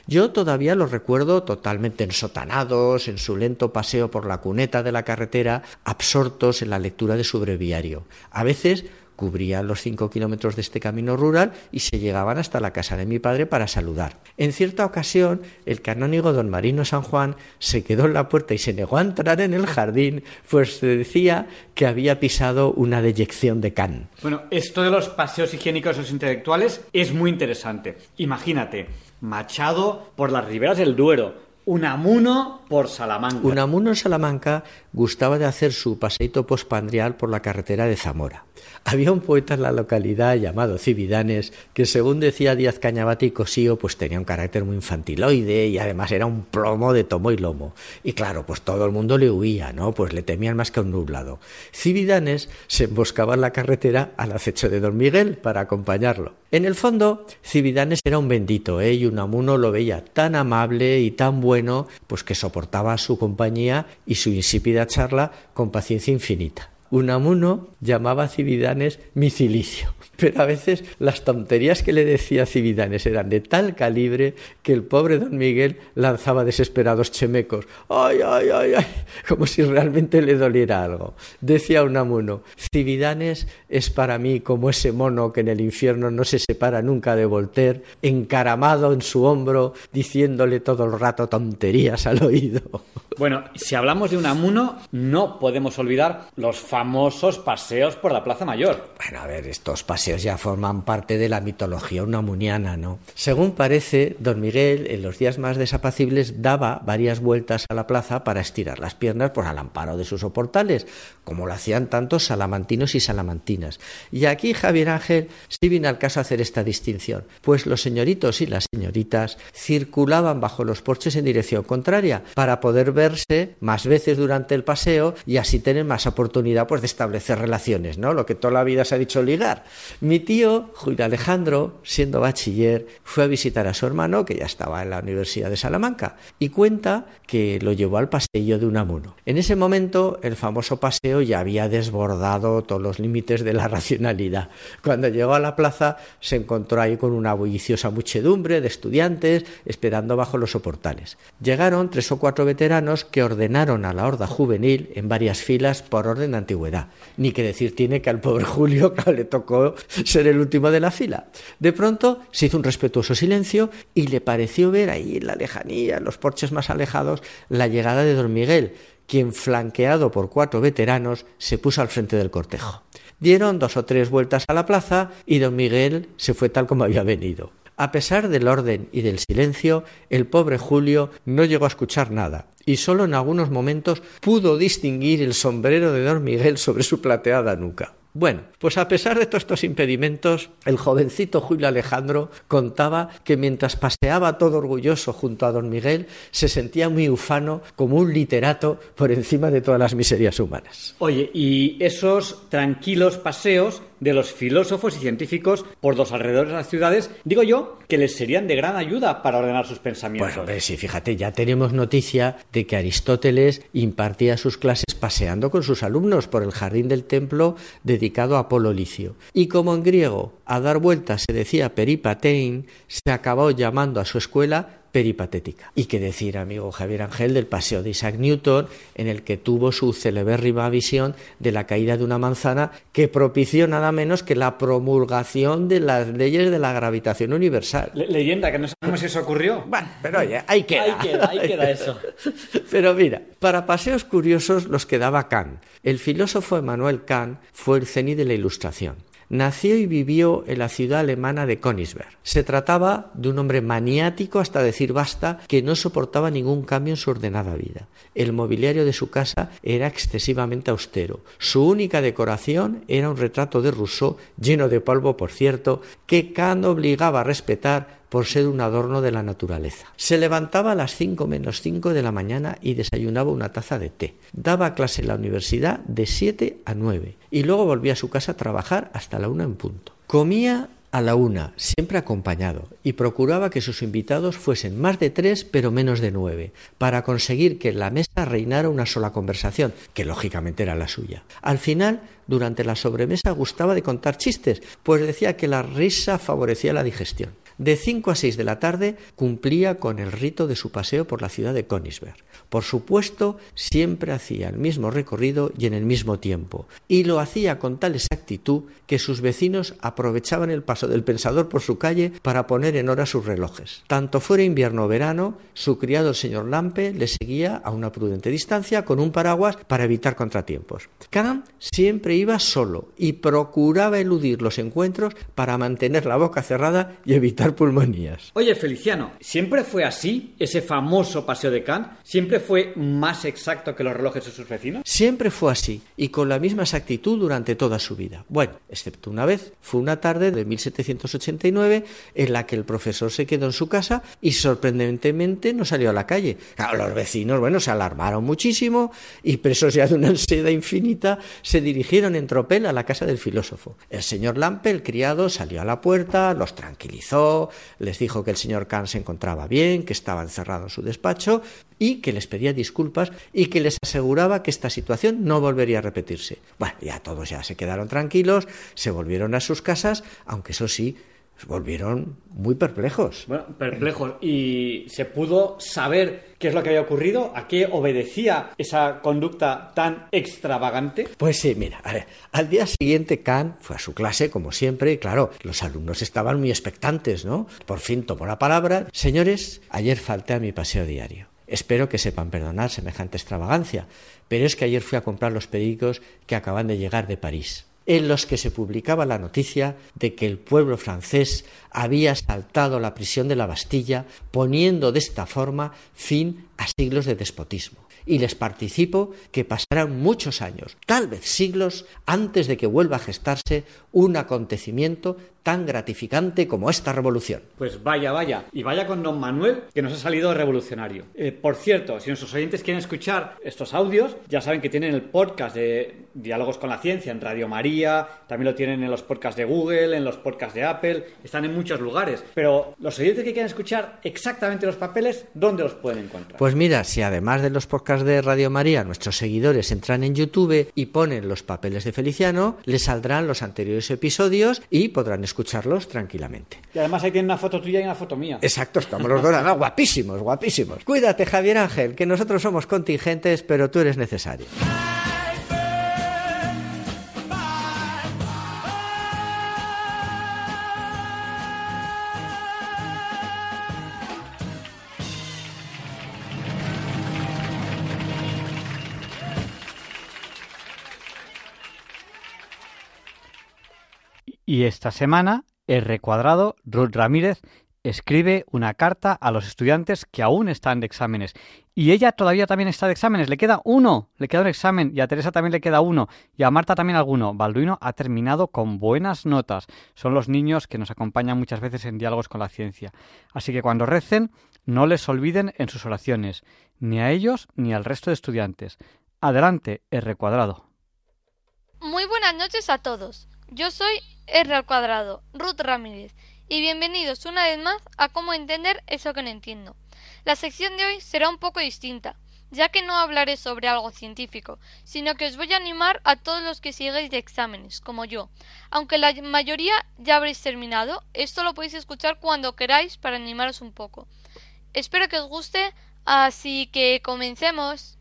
Speaker 4: Yo todavía los recuerdo totalmente ensotanados, en su lento paseo por la cuneta de la carretera, absortos en la lectura de su breviario. A veces cubrían los cinco kilómetros de este camino rural y se llegaban hasta la casa de mi padre para saludar. En cierta ocasión, el canónigo don Marino San Juan se quedó en la puerta y se negó a entrar en el jardín, pues se decía que había pisado una deyección de can.
Speaker 1: Bueno, esto de los paseos higiénicos los intelectuales es muy interesante. Imagínate, Machado por las riberas del Duero, Unamuno por Salamanca.
Speaker 4: Unamuno en Salamanca gustaba de hacer su paseito pospandrial por la carretera de Zamora. Había un poeta en la localidad llamado Cividanes que, según decía Díaz Cañabate y Cosío, pues tenía un carácter muy infantiloide y además era un plomo de tomo y lomo. Y claro, pues todo el mundo le huía, ¿no? Pues le temían más que a un nublado. Cividanes se emboscaba en la carretera al acecho de Don Miguel para acompañarlo. En el fondo, Cividanes era un bendito, ¿eh? Y Unamuno lo veía tan amable y tan bueno, pues que soportaba su compañía y su insípida charla con paciencia infinita. Unamuno llamaba a Cividanes mi cilicio. Pero a veces las tonterías que le decía Cividanes eran de tal calibre que el pobre don Miguel lanzaba desesperados chemecos. ¡Ay, ay, ay, ay! Como si realmente le doliera algo. Decía Unamuno, Cividanes es para mí como ese mono que en el infierno no se separa nunca de Voltaire, encaramado en su hombro, diciéndole todo el rato tonterías al oído.
Speaker 1: Bueno, si hablamos de Unamuno, no podemos olvidar los famosos paseos por la Plaza Mayor.
Speaker 4: Bueno, a ver, estos paseos ya forman parte de la mitología unamuniana, ¿no? Según parece, don Miguel en los días más desapacibles daba varias vueltas a la plaza para estirar las piernas por al amparo de sus soportales, como lo hacían tantos salamantinos y salamantinas. Y aquí, Javier Ángel, sí viene al caso hacer esta distinción, pues los señoritos y las señoritas circulaban bajo los porches en dirección contraria para poder verse más veces durante el paseo y así tener más oportunidad pues, de establecer relaciones, ¿no? Lo que toda la vida se ha dicho ligar. Mi tío, Julio Alejandro, siendo bachiller, fue a visitar a su hermano, que ya estaba en la Universidad de Salamanca, y cuenta que lo llevó al paseo de Unamuno. En ese momento, el famoso paseo ya había desbordado todos los límites de la racionalidad. Cuando llegó a la plaza, se encontró ahí con una bulliciosa muchedumbre de estudiantes esperando bajo los soportales. Llegaron tres o cuatro veteranos que ordenaron a la horda juvenil en varias filas por orden de antigüedad. Ni que decir tiene que al pobre Julio le tocó ser el último de la fila. De pronto se hizo un respetuoso silencio y le pareció ver ahí en la lejanía, en los porches más alejados, la llegada de don Miguel, quien, flanqueado por cuatro veteranos, se puso al frente del cortejo. Dieron dos o tres vueltas a la plaza y don Miguel se fue tal como había venido. A pesar del orden y del silencio, el pobre Julio no llegó a escuchar nada, y solo en algunos momentos pudo distinguir el sombrero de don Miguel sobre su plateada nuca. Bueno, pues a pesar de todos estos impedimentos, el jovencito Julio Alejandro contaba que mientras paseaba todo orgulloso junto a don Miguel, se sentía muy ufano como un literato por encima de todas las miserias humanas.
Speaker 1: Oye, y esos tranquilos paseos de los filósofos y científicos por los alrededores de las ciudades, digo yo, que les serían de gran ayuda para ordenar sus pensamientos.
Speaker 4: Bueno, sí, fíjate, ya tenemos noticia de que Aristóteles impartía sus clases paseando con sus alumnos por el jardín del templo dedicado a Apolo Licio. Y como en griego a dar vueltas se decía peripatein, se acabó llamando a su escuela peripatética. Y qué decir, amigo Javier Ángel, del paseo de Isaac Newton, en el que tuvo su celebérrima visión de la caída de una manzana que propició nada menos que la promulgación de las leyes de la gravitación universal.
Speaker 1: leyenda, que no sabemos si eso ocurrió.
Speaker 4: Bueno, pero oye, ahí queda.
Speaker 1: Ahí queda, ahí queda eso.
Speaker 4: Pero mira, para paseos curiosos los quedaba Kant. El filósofo Emmanuel Kant fue el cenit de la Ilustración. Nació y vivió en la ciudad alemana de Königsberg. Se trataba de un hombre maniático hasta decir basta, que no soportaba ningún cambio en su ordenada vida. El mobiliario de su casa era excesivamente austero. Su única decoración era un retrato de Rousseau, lleno de polvo, por cierto, que Kant obligaba a respetar por ser un adorno de la naturaleza. Se levantaba a las cinco menos cinco de la mañana y desayunaba una taza de té. Daba clase en la universidad de siete a nueve y luego volvía a su casa a trabajar hasta la una en punto. Comía a la una, siempre acompañado, y procuraba que sus invitados fuesen más de tres pero menos de nueve, para conseguir que en la mesa reinara una sola conversación, que lógicamente era la suya. Al final, durante la sobremesa gustaba de contar chistes, pues decía que la risa favorecía la digestión. De cinco a seis de la tarde cumplía con el rito de su paseo por la ciudad de Königsberg. Por supuesto, siempre hacía el mismo recorrido y en el mismo tiempo, y lo hacía con tal exactitud que sus vecinos aprovechaban el paso del pensador por su calle para poner en hora sus relojes. Tanto fuera invierno o verano, su criado el señor Lampe le seguía a una prudente distancia con un paraguas para evitar contratiempos. Kant siempre iba solo y procuraba eludir los encuentros para mantener la boca cerrada y evitar pulmonías.
Speaker 1: Oye, Feliciano, ¿siempre fue así ese famoso paseo de Kant? ¿Siempre fue más exacto que los relojes de sus vecinos?
Speaker 4: Siempre fue así y con la misma exactitud durante toda su vida. Bueno, excepto una vez, fue una tarde de 1789 en la que el profesor se quedó en su casa y sorprendentemente no salió a la calle. los vecinos, bueno, se alarmaron muchísimo y presos ya de una ansiedad infinita se dirigieron en tropel a la casa del filósofo. El señor Lampe, el criado, salió a la puerta, los tranquilizó, les dijo que el señor Kant se encontraba bien, que estaba encerrado en su despacho y que les pedía disculpas y que les aseguraba que esta situación no volvería a repetirse. Bueno, ya todos ya se quedaron tranquilos, se volvieron a sus casas, aunque eso sí, volvieron muy perplejos.
Speaker 1: Bueno, perplejos. ¿Y se pudo saber qué es lo que había ocurrido? ¿A qué obedecía esa conducta tan extravagante?
Speaker 4: Pues sí, mira, a ver, al día siguiente Kant fue a su clase, como siempre, y claro, los alumnos estaban muy expectantes, ¿no? Por fin tomó la palabra. Señores, ayer falté a mi paseo diario. Espero que sepan perdonar semejante extravagancia, pero es que ayer fui a comprar los periódicos que acaban de llegar de París, en los que se publicaba la noticia de que el pueblo francés había saltado la prisión de la Bastilla, poniendo de esta forma fin a siglos de despotismo. Y les participo que pasarán muchos años, tal vez siglos, antes de que vuelva a gestarse un acontecimiento tan gratificante como esta revolución.
Speaker 1: Pues vaya, vaya. Y vaya con don Manuel, que nos ha salido revolucionario. Eh, por cierto, si nuestros oyentes quieren escuchar estos audios, ya saben que tienen el podcast de Diálogos con la Ciencia en Radio María, también lo tienen en los podcasts de Google, en los podcasts de Apple, están en muchos lugares. Pero los oyentes que quieran escuchar exactamente los papeles, ¿dónde los pueden encontrar?
Speaker 4: Mira, si además de los podcasts de Radio María, nuestros seguidores entran en YouTube y ponen los papeles de Feliciano, les saldrán los anteriores episodios y podrán escuchar escucharlos tranquilamente.
Speaker 1: Y además ahí tiene una foto tuya y una foto mía.
Speaker 4: Exacto, estamos los dos, guapísimos, guapísimos. Cuídate, Javier Ángel, que nosotros somos contingentes, pero tú eres necesario.
Speaker 1: Y esta semana, el recuadrado Ruth Ramírez escribe una carta a los estudiantes que aún están de exámenes. Y ella todavía también está de exámenes. Le queda uno, le queda un examen. Y a Teresa también le queda uno. Y a Marta también alguno. Balduino ha terminado con buenas notas. Son los niños que nos acompañan muchas veces en diálogos con la ciencia. Así que cuando recen, no les olviden en sus oraciones, ni a ellos ni al resto de estudiantes. Adelante, el recuadrado.
Speaker 5: Muy buenas noches a todos. Yo soy R al cuadrado, Ruth Ramírez, y bienvenidos una vez más a cómo entender eso que no entiendo. La sección de hoy será un poco distinta, ya que no hablaré sobre algo científico, sino que os voy a animar a todos los que sigáis de exámenes, como yo. Aunque la mayoría ya habréis terminado, esto lo podéis escuchar cuando queráis para animaros un poco. Espero que os guste, así que comencemos.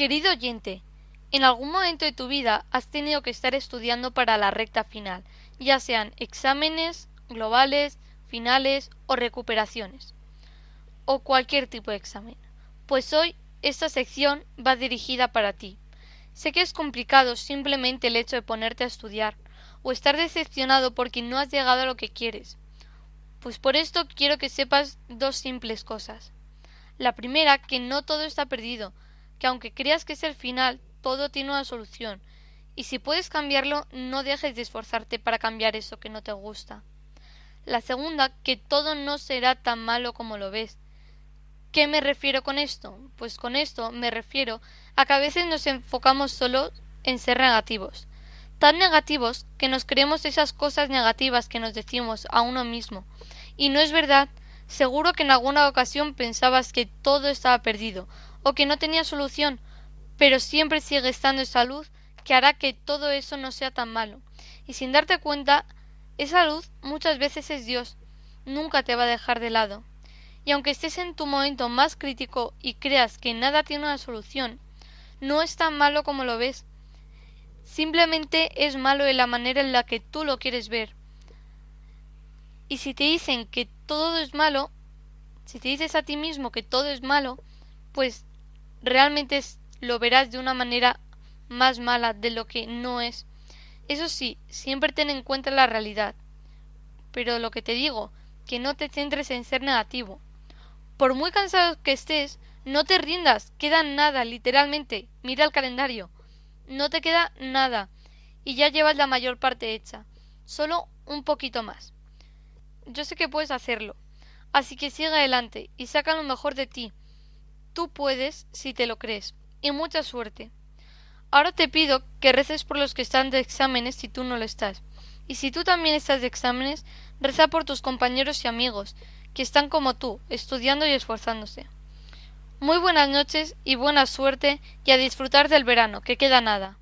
Speaker 5: Querido oyente, en algún momento de tu vida has tenido que estar estudiando para la recta final, ya sean exámenes globales, finales o recuperaciones, o cualquier tipo de examen. Pues hoy esta sección va dirigida para ti. Sé que es complicado simplemente el hecho de ponerte a estudiar, o estar decepcionado porque no has llegado a lo que quieres. Pues por esto quiero que sepas dos simples cosas. La primera, que no todo está perdido, que aunque creas que es el final, todo tiene una solución, y si puedes cambiarlo, no dejes de esforzarte para cambiar eso que no te gusta. La segunda, que todo no será tan malo como lo ves. ¿Qué me refiero con esto? Pues con esto me refiero a que a veces nos enfocamos solo en ser negativos, tan negativos que nos creemos esas cosas negativas que nos decimos a uno mismo. Y no es verdad, seguro que en alguna ocasión pensabas que todo estaba perdido, o que no tenía solución, pero siempre sigue estando esa luz que hará que todo eso no sea tan malo. Y sin darte cuenta, esa luz muchas veces es Dios, nunca te va a dejar de lado. Y aunque estés en tu momento más crítico y creas que nada tiene una solución, no es tan malo como lo ves. Simplemente es malo en la manera en la que tú lo quieres ver. Y si te dicen que todo es malo, si te dices a ti mismo que todo es malo, pues realmente lo verás de una manera más mala de lo que no es. Eso sí, siempre ten en cuenta la realidad. Pero lo que te digo, que no te centres en ser negativo. Por muy cansado que estés, no te rindas, queda nada, literalmente. Mira el calendario. No te queda nada. Y ya llevas la mayor parte hecha. Solo un poquito más. Yo sé que puedes hacerlo. Así que sigue adelante y saca lo mejor de ti, Tú puedes si te lo crees. Y mucha suerte. Ahora te pido que reces por los que están de exámenes si tú no lo estás. Y si tú también estás de exámenes, reza por tus compañeros y amigos, que están como tú, estudiando y esforzándose. Muy buenas noches y buena suerte y a disfrutar del verano, que queda nada.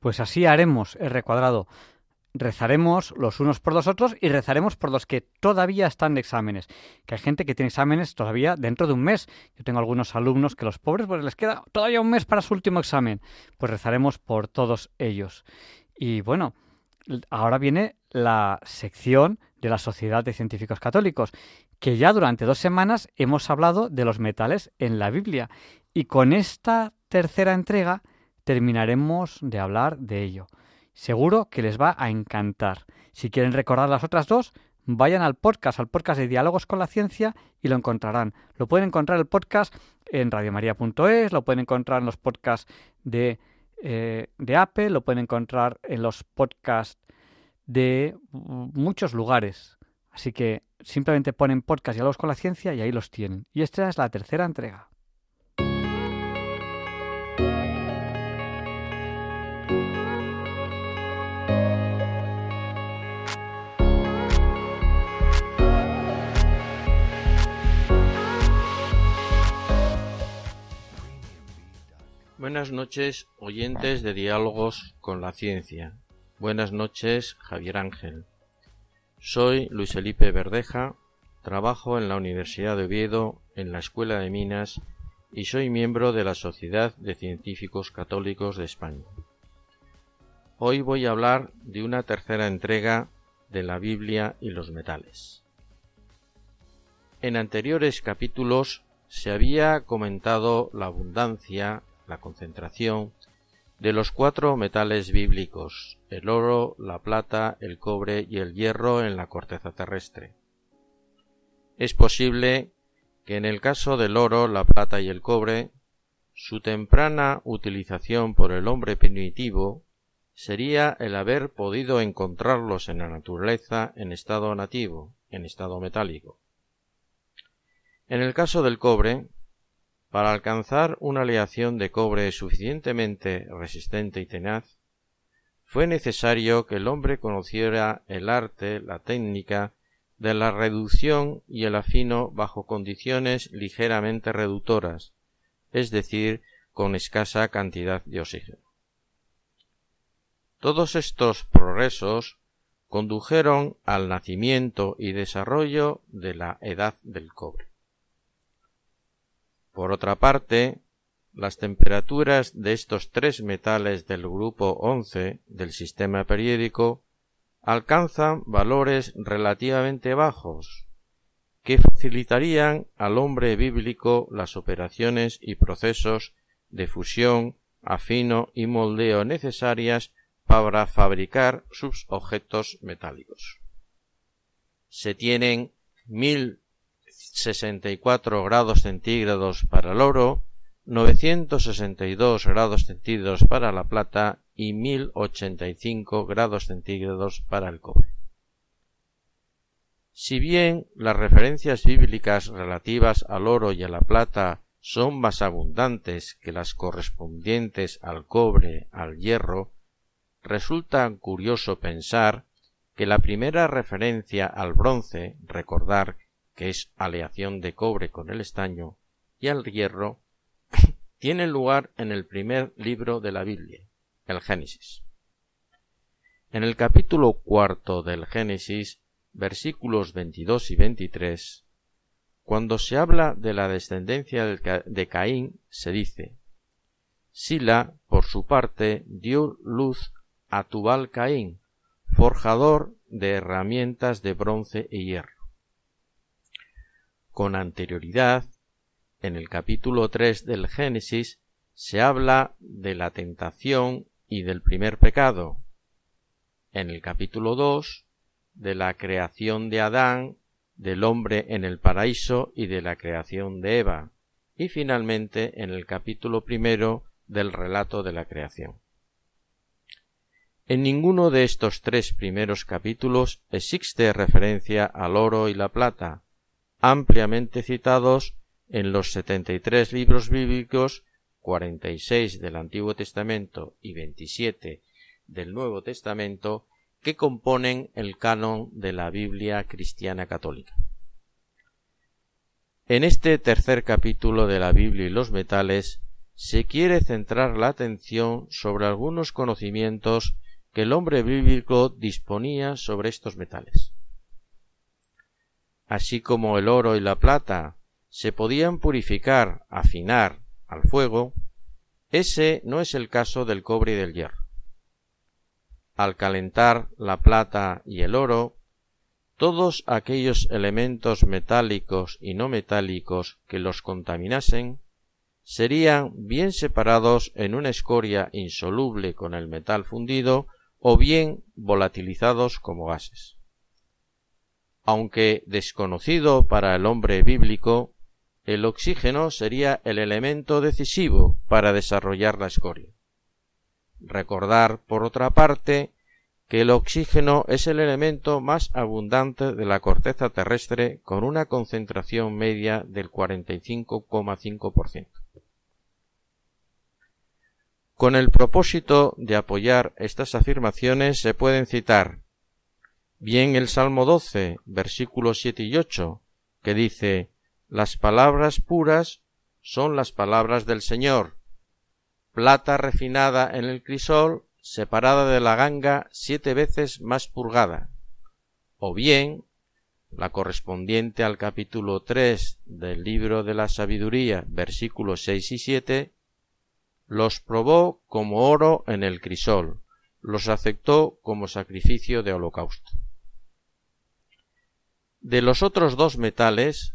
Speaker 1: Pues así haremos, R cuadrado. Rezaremos los unos por los otros y rezaremos por los que todavía están de exámenes. Que hay gente que tiene exámenes todavía dentro de un mes. Yo tengo algunos alumnos que los pobres pues les queda todavía un mes para su último examen. Pues rezaremos por todos ellos. Y bueno, ahora viene la sección de la Sociedad de Científicos Católicos, que ya durante dos semanas hemos hablado de los metales en la Biblia y con esta tercera entrega terminaremos de hablar de ello. Seguro que les va a encantar. Si quieren recordar las otras dos, vayan al podcast, al podcast de Diálogos con la Ciencia y lo encontrarán. Lo pueden encontrar el podcast en radiomaria.es, lo pueden encontrar en los podcasts de, eh, de Apple, lo pueden encontrar en los podcasts de muchos lugares. Así que simplemente ponen podcast y diálogos con la ciencia y ahí los tienen. Y esta es la tercera entrega.
Speaker 6: Buenas noches, oyentes de Diálogos con la Ciencia. Buenas noches, Javier Ángel. Soy Luis Felipe Verdeja, trabajo en la Universidad de Oviedo, en la Escuela de Minas, y soy miembro de la Sociedad de Científicos Católicos de España. Hoy voy a hablar de una tercera entrega de la Biblia y los metales. En anteriores capítulos se había comentado la abundancia, la concentración de los cuatro metales bíblicos, el oro, la plata, el cobre y el hierro en la corteza terrestre. Es posible que en el caso del oro, la plata y el cobre, su temprana utilización por el hombre primitivo sería el haber podido encontrarlos en la naturaleza en estado nativo, en estado metálico. En el caso del cobre, para alcanzar una aleación de cobre suficientemente resistente y tenaz, fue necesario que el hombre conociera el arte, la técnica de la reducción y el afino bajo condiciones ligeramente reductoras, es decir, con escasa cantidad de oxígeno. Todos estos progresos condujeron al nacimiento y desarrollo de la edad del cobre. Por otra parte, las temperaturas de estos tres metales del grupo 11 del sistema periódico alcanzan valores relativamente bajos, que facilitarían al hombre bíblico las operaciones y procesos de fusión, afino y moldeo necesarias para fabricar sus objetos metálicos. Se tienen mil 64 grados centígrados para el oro, 962 grados centígrados para la plata y 1085 grados centígrados para el cobre. Si bien las referencias bíblicas relativas al oro y a la plata son más abundantes que las correspondientes al cobre, al hierro, resulta curioso pensar que la primera referencia al bronce, recordar que es aleación de cobre con el estaño, y al hierro, tiene lugar en el primer libro de la Biblia, el Génesis. En el capítulo cuarto del Génesis, versículos 22 y 23, cuando se habla de la descendencia de Caín, se dice, Sila, por su parte, dio luz a Tubal Caín, forjador de herramientas de bronce y hierro con anterioridad, en el capítulo 3 del Génesis, se habla de la tentación y del primer pecado. En el capítulo 2, de la creación de Adán, del hombre en el paraíso y de la creación de Eva. Y finalmente en el capítulo primero del relato de la creación. En ninguno de estos tres primeros capítulos existe referencia al oro y la plata, ampliamente citados en los setenta y tres libros bíblicos, cuarenta y seis del Antiguo Testamento y veintisiete del Nuevo Testamento, que componen el canon de la Biblia cristiana católica. En este tercer capítulo de la Biblia y los metales se quiere centrar la atención sobre algunos conocimientos que el hombre bíblico disponía sobre estos metales así como el oro y la plata se podían purificar, afinar al fuego, ese no es el caso del cobre y del hierro. Al calentar la plata y el oro, todos aquellos elementos metálicos y no metálicos que los contaminasen serían bien separados en una escoria insoluble con el metal fundido o bien volatilizados como gases aunque desconocido para el hombre bíblico, el oxígeno sería el elemento decisivo para desarrollar la escoria. Recordar, por otra parte, que el oxígeno es el elemento más abundante de la corteza terrestre con una concentración media del 45,5%. Con el propósito de apoyar estas afirmaciones se pueden citar bien el Salmo 12, versículos 7 y 8, que dice, las palabras puras son las palabras del Señor, plata refinada en el crisol, separada de la ganga siete veces más purgada, o bien la correspondiente al capítulo 3 del libro de la sabiduría, versículos 6 y 7, los probó como oro en el crisol, los aceptó como sacrificio de holocausto. De los otros dos metales,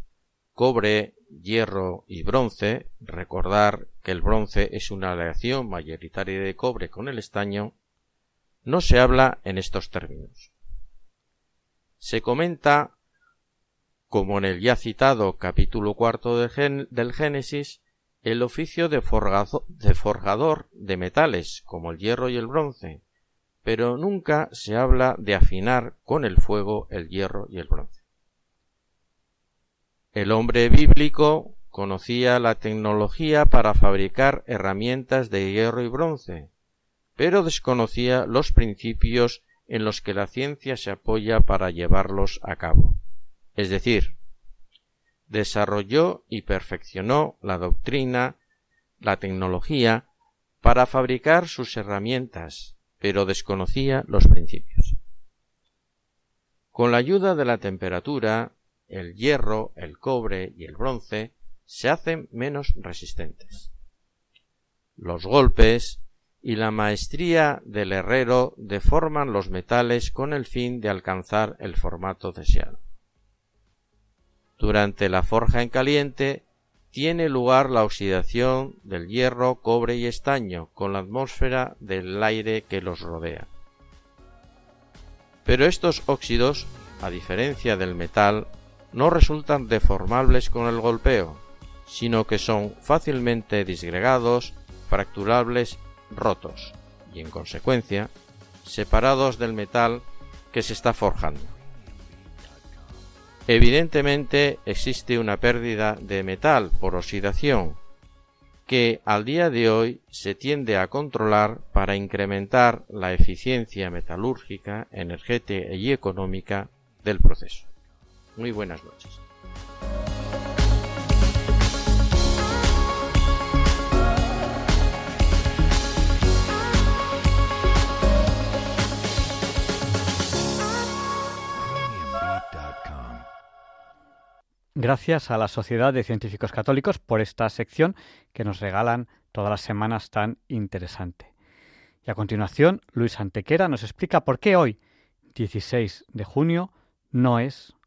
Speaker 6: cobre, hierro y bronce, recordar que el bronce es una aleación mayoritaria de cobre con el estaño, no se habla en estos términos. Se comenta, como en el ya citado capítulo cuarto del Génesis, el oficio de, de forjador de metales como el hierro y el bronce, pero nunca se habla de afinar con el fuego el hierro y el bronce. El hombre bíblico conocía la tecnología para fabricar herramientas de hierro y bronce, pero desconocía los principios en los que la ciencia se apoya para llevarlos a cabo. Es decir, desarrolló y perfeccionó la doctrina, la tecnología, para fabricar sus herramientas, pero desconocía los principios. Con la ayuda de la temperatura, el hierro, el cobre y el bronce se hacen menos resistentes. Los golpes, y la maestría del herrero deforman los metales con el fin de alcanzar el formato deseado. Durante la forja en caliente tiene lugar la oxidación del hierro, cobre y estaño con la atmósfera del aire que los rodea. Pero estos óxidos, a diferencia del metal, no resultan deformables con el golpeo, sino que son fácilmente disgregados, fracturables rotos y en consecuencia separados del metal que se está forjando. Evidentemente existe una pérdida de metal por oxidación que al día de hoy se tiende a controlar para incrementar la eficiencia metalúrgica, energética y económica del proceso. Muy buenas noches.
Speaker 1: Gracias a la Sociedad de Científicos Católicos por esta sección que nos regalan todas las semanas tan interesante. Y a continuación, Luis Antequera nos explica por qué hoy, 16 de junio, no es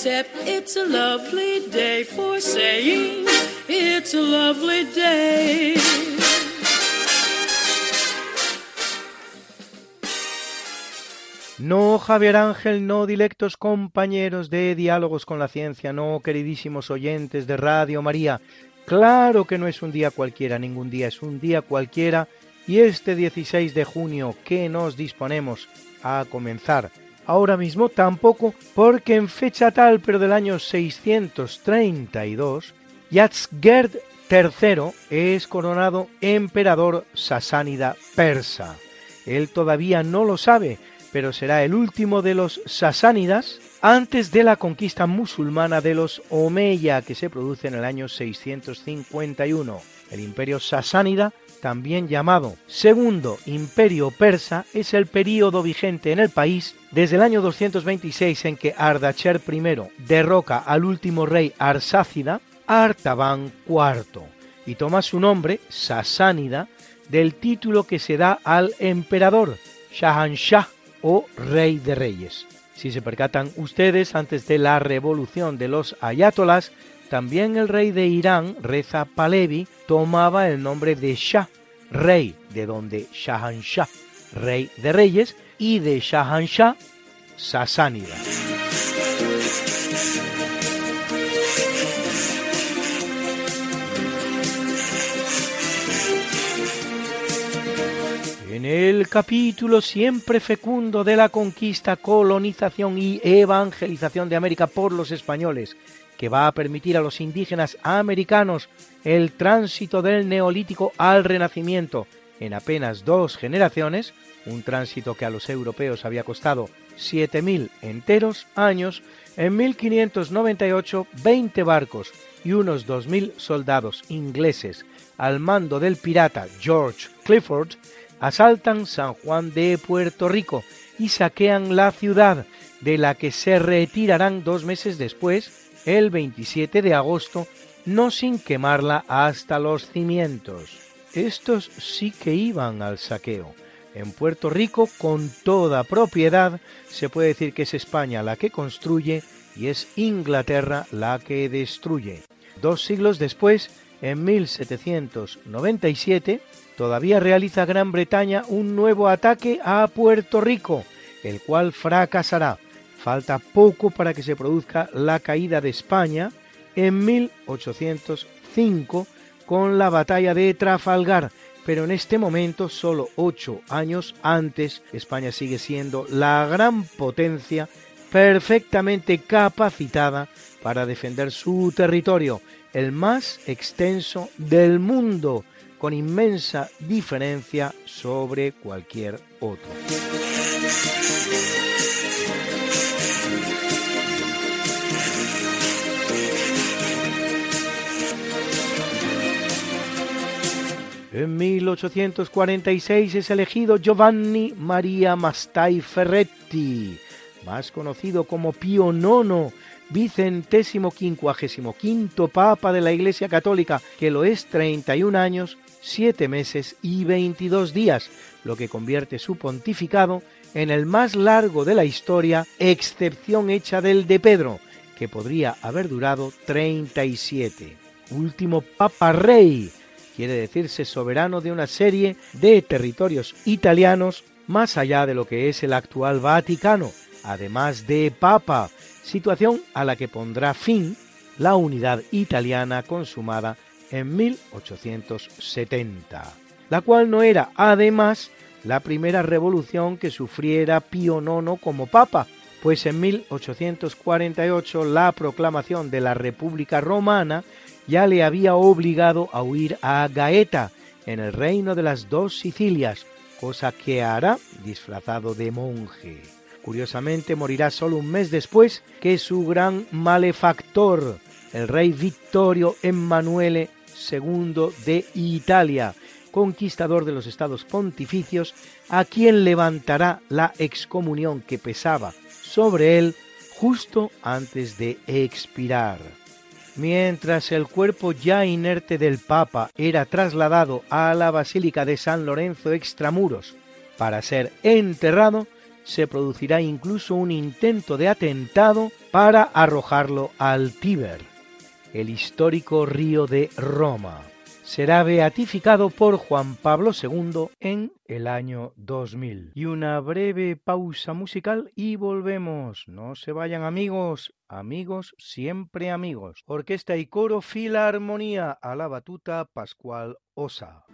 Speaker 1: Except it's a lovely day for saying it's a lovely day.
Speaker 7: No, Javier Ángel, no, dilectos compañeros de Diálogos con la Ciencia, no, queridísimos oyentes de Radio María. Claro que no es un día cualquiera, ningún día es un día cualquiera, y este 16 de junio que nos disponemos a comenzar ahora mismo tampoco, porque en fecha tal, pero del año 632, Yatzgerd III es coronado emperador sasánida persa. Él todavía no lo sabe, pero será el último de los sasánidas antes de la conquista musulmana de los Omeya que se produce en el año 651. El imperio sasánida, también llamado Segundo Imperio Persa, es el período vigente en el país desde el año 226 en que Ardacher I derroca al último rey arsácida, Artaban IV, y toma su nombre, sasánida, del título que se da al emperador, Shahanshah o Rey de Reyes. Si se percatan ustedes, antes de la revolución de los ayatolas, también el rey de Irán, Reza Palevi, tomaba el nombre de Shah, rey, de donde Shahanshah, rey de reyes, y de Shahanshah, sasánida. En el capítulo siempre fecundo de la conquista, colonización y evangelización de América por los españoles, que va a permitir a los indígenas americanos el tránsito del neolítico al renacimiento. En apenas dos generaciones, un tránsito que a los europeos había costado 7.000 enteros años, en 1598 20 barcos y unos 2.000 soldados ingleses al mando del pirata George Clifford asaltan San Juan de Puerto Rico y saquean la ciudad, de la que se retirarán dos meses después, el 27 de agosto, no sin quemarla hasta los cimientos. Estos sí que iban al saqueo. En Puerto Rico, con toda propiedad, se puede decir que es España la que construye y es Inglaterra la que destruye. Dos siglos después, en 1797, todavía realiza Gran Bretaña un nuevo ataque a Puerto Rico, el cual fracasará. Falta poco para que se produzca la caída de España en 1805 con la batalla de Trafalgar, pero en este momento, solo ocho años antes, España sigue siendo la gran potencia perfectamente capacitada para defender su territorio, el más extenso del mundo, con inmensa diferencia sobre cualquier otro. En 1846 es elegido Giovanni Maria Mastai Ferretti, más conocido como Pío IX, vicentésimo quincuagésimo quinto Papa de la Iglesia Católica, que lo es 31 años, 7 meses y 22 días, lo que convierte su pontificado en el más largo de la historia, excepción hecha del de Pedro, que podría haber durado 37. Último Papa Rey, quiere decirse soberano de una serie de territorios italianos más allá de lo que es el actual Vaticano, además de Papa, situación a la que pondrá fin la unidad italiana consumada en 1870, la cual no era además la primera revolución que sufriera Pío IX como papa, pues en 1848 la proclamación de la República Romana ya le había obligado a huir a Gaeta, en el reino de las dos Sicilias, cosa que hará disfrazado de monje. Curiosamente morirá solo un mes después que su gran malefactor, el rey Vittorio Emanuele II de Italia, conquistador de los estados pontificios, a quien levantará la excomunión que pesaba sobre él justo antes de expirar. Mientras el cuerpo ya inerte del Papa era trasladado a la Basílica de San Lorenzo extramuros para ser enterrado, se producirá incluso un intento de atentado para arrojarlo al Tíber, el histórico río de Roma. Será beatificado por Juan Pablo II en el año 2000. Y una breve pausa musical y volvemos. No se vayan amigos, amigos, siempre amigos. Orquesta y coro Filarmonía a la batuta Pascual Osa.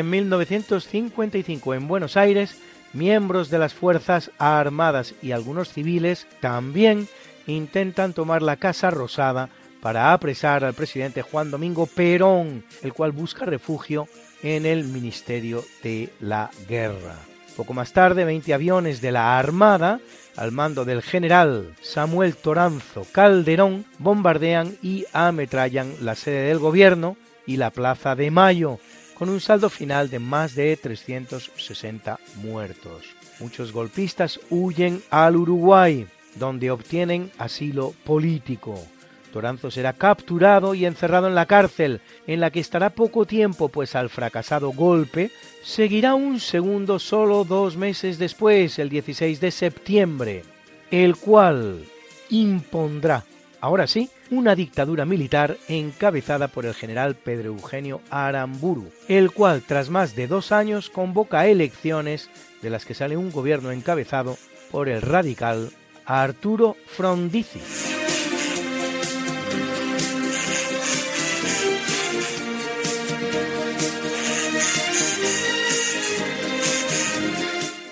Speaker 7: En 1955 en Buenos Aires, miembros de las Fuerzas Armadas y algunos civiles también intentan tomar la Casa Rosada para apresar al presidente Juan Domingo Perón, el cual busca refugio en el Ministerio de la Guerra. Poco más tarde, 20 aviones de la Armada, al mando del general Samuel Toranzo Calderón, bombardean y ametrallan la sede del gobierno y la Plaza de Mayo, con un saldo final de más de 360 muertos. Muchos golpistas huyen al Uruguay, donde obtienen asilo político. Toranzo será capturado y encerrado en la cárcel, en la que estará poco tiempo, pues al fracasado golpe seguirá un segundo solo dos meses después, el 16 de septiembre, el cual impondrá, ahora sí, una dictadura militar encabezada por el general Pedro Eugenio Aramburu, el cual tras más de dos años convoca elecciones de las que sale un gobierno encabezado por el radical Arturo Frondizi.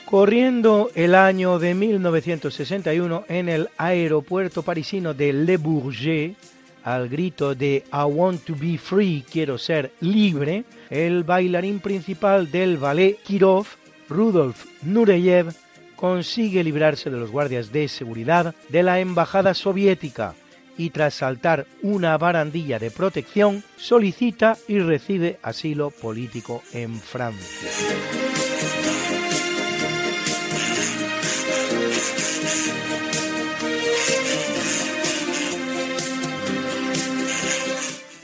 Speaker 7: Corriendo el año de 1961 en el aeropuerto parisino de Le Bourget, al grito de I want to be free, quiero ser libre, el bailarín principal del ballet Kirov, Rudolf Nureyev, consigue librarse de los guardias de seguridad de la embajada soviética y tras saltar una barandilla de protección solicita y recibe asilo político en Francia.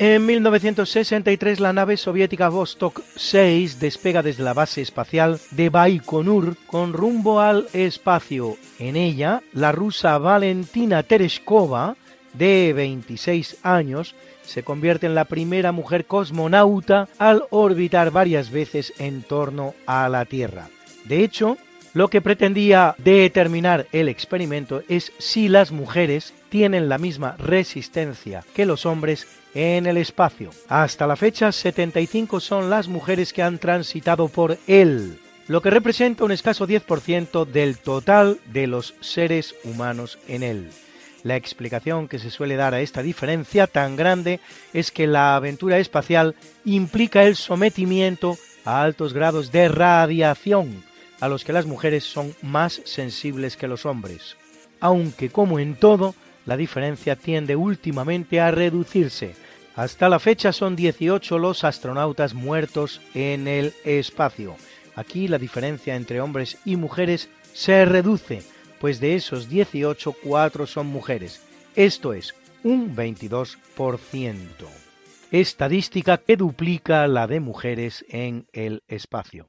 Speaker 7: En 1963 la nave soviética Vostok 6 despega desde la base espacial de Baikonur con rumbo al espacio. En ella, la rusa Valentina Tereshkova, de 26 años, se convierte en la primera mujer cosmonauta al orbitar varias veces en torno a la Tierra. De hecho, lo que pretendía determinar el experimento es si las mujeres tienen la misma resistencia que los hombres en el espacio. Hasta la fecha, 75 son las mujeres que han transitado por él, lo que representa un escaso 10% del total de los seres humanos en él. La explicación que se suele dar a esta diferencia tan grande es que la aventura espacial implica el sometimiento a altos grados de radiación, a los que las mujeres son más sensibles que los hombres. Aunque como en todo, la diferencia tiende últimamente a reducirse, hasta la fecha son 18 los astronautas muertos en el espacio. Aquí la diferencia entre hombres y mujeres se reduce, pues de esos 18, 4 son mujeres. Esto es un 22%. Estadística que duplica la de mujeres en el espacio.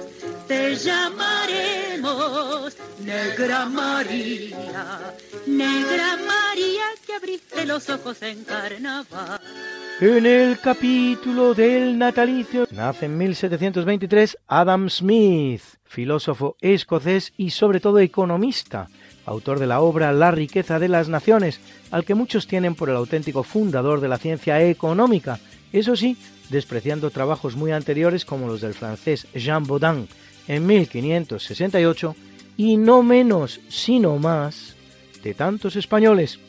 Speaker 8: te llamaremos Negra María, Negra María que abriste los ojos en carnaval.
Speaker 7: En el capítulo del natalicio nace en 1723 Adam Smith, filósofo escocés y sobre todo economista, autor de la obra La riqueza de las naciones, al que muchos tienen por el auténtico fundador de la ciencia económica, eso sí, despreciando trabajos muy anteriores como los del francés Jean Baudin, en 1568 y no menos, sino más, de tantos españoles.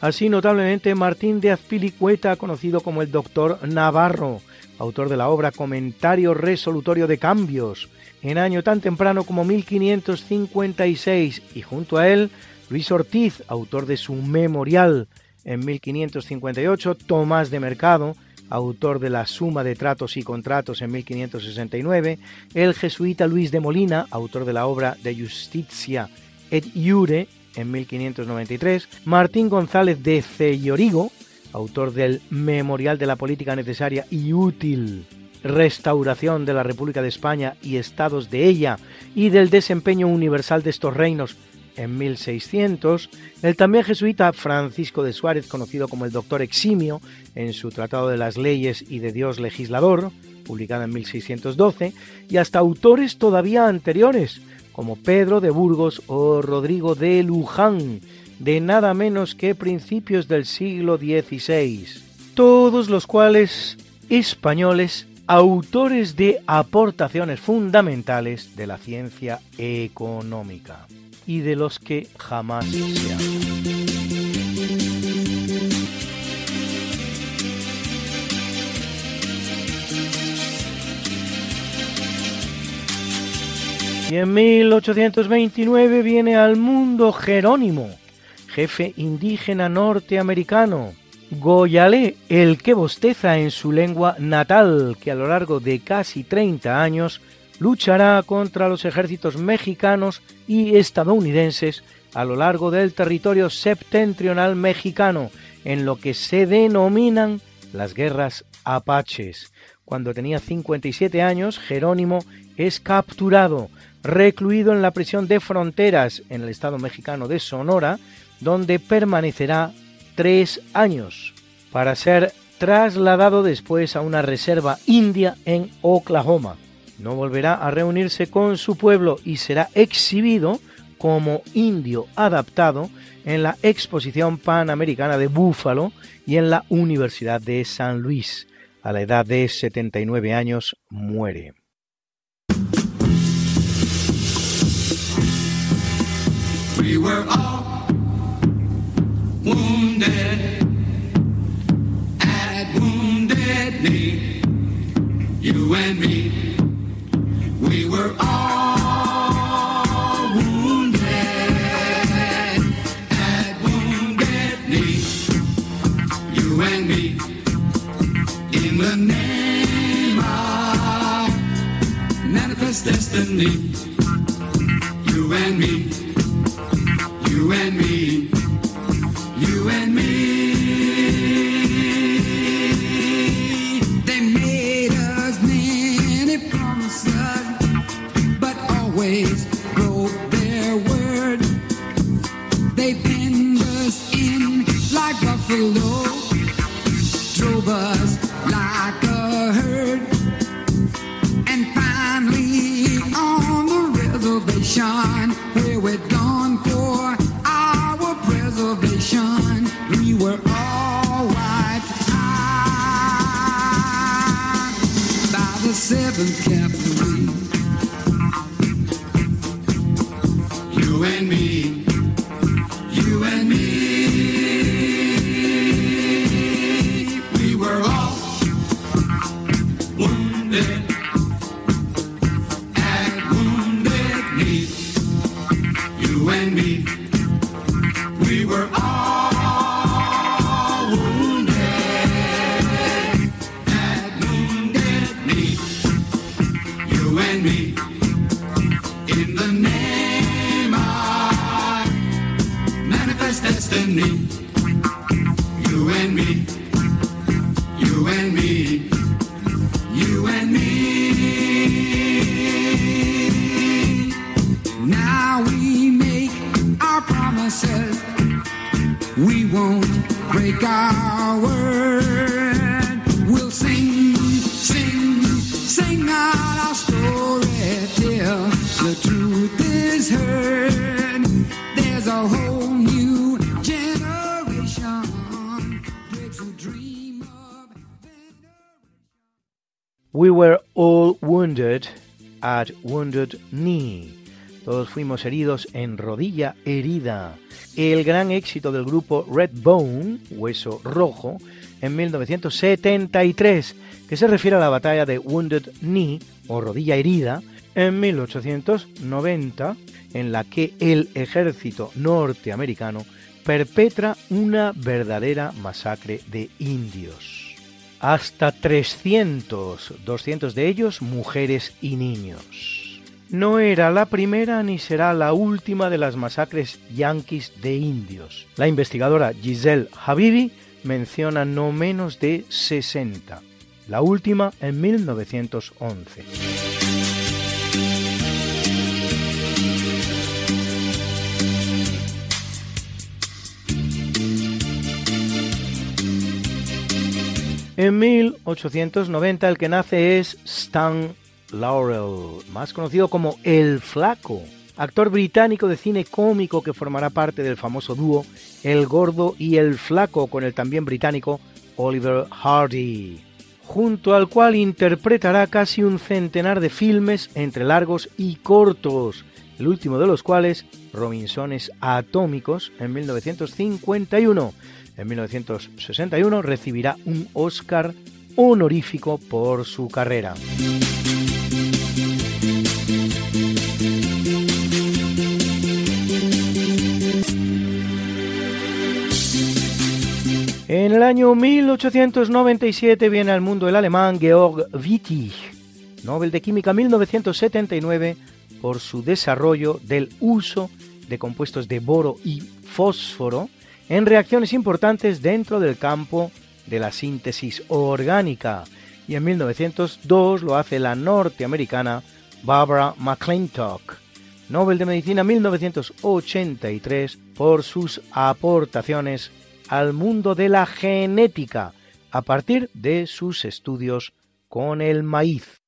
Speaker 7: Así notablemente Martín de Azpilicueta, conocido como el doctor Navarro, autor de la obra Comentario Resolutorio de Cambios, en año tan temprano como 1556, y junto a él Luis Ortiz, autor de su Memorial, en 1558, Tomás de Mercado, autor de la Suma de Tratos y Contratos en 1569, el jesuita Luis de Molina, autor de la obra De Justitia et Iure en 1593, Martín González de Cellorigo, autor del Memorial de la Política Necesaria y Útil restauración de la República de España y estados de ella y del desempeño universal de estos reinos en 1600, el también jesuita Francisco de Suárez, conocido como el Doctor Eximio, en su Tratado de las Leyes y de Dios Legislador, publicada en 1612, y hasta autores todavía anteriores, como Pedro de Burgos o Rodrigo de Luján, de nada menos que principios del siglo XVI, todos los cuales españoles autores de aportaciones fundamentales de la ciencia económica y de los que jamás se Y en 1829 viene al mundo Jerónimo, jefe indígena norteamericano, Goyalé, el que bosteza en su lengua natal, que a lo largo de casi 30 años luchará contra los ejércitos mexicanos y estadounidenses a lo largo del territorio septentrional mexicano, en lo que se denominan las guerras apaches. Cuando tenía 57 años, Jerónimo es capturado, recluido en la prisión de fronteras en el estado mexicano de Sonora, donde permanecerá tres años, para ser trasladado después a una reserva india en Oklahoma. No volverá a reunirse con su pueblo y será exhibido como indio adaptado en la Exposición Panamericana de Búfalo y en la Universidad de San Luis. A la edad de 79 años muere. We were all wounded at wounded. You and me, in the name of manifest destiny. You and me, you and me wounded knee. Todos fuimos heridos en rodilla herida. El gran éxito del grupo Redbone, Hueso Rojo, en 1973, que se refiere a la batalla de Wounded Knee o rodilla herida en 1890, en la que el ejército norteamericano perpetra una verdadera masacre de indios. Hasta 300, 200 de ellos mujeres y niños. No era la primera ni será la última de las masacres yanquis de indios. La investigadora Giselle Habibi menciona no menos de 60. la última en 1911. En 1890 el que nace es Stan Laurel, más conocido como El Flaco, actor británico de cine cómico que formará parte del famoso dúo El Gordo y El Flaco con el también británico Oliver Hardy, junto al cual interpretará casi un centenar de filmes entre largos y cortos, el último de los cuales, Robinsones Atómicos, en 1951, en 1961 recibirá un Oscar honorífico por su carrera. En el año 1897 viene al mundo el alemán Georg Wittig, Nobel de Química 1979, por su desarrollo del uso de compuestos de boro y fósforo en reacciones importantes dentro del campo de la síntesis orgánica y en 1902 lo hace la norteamericana Barbara McClintock, Nobel de Medicina 1983 por sus aportaciones al mundo de la genética a partir de sus estudios con el maíz.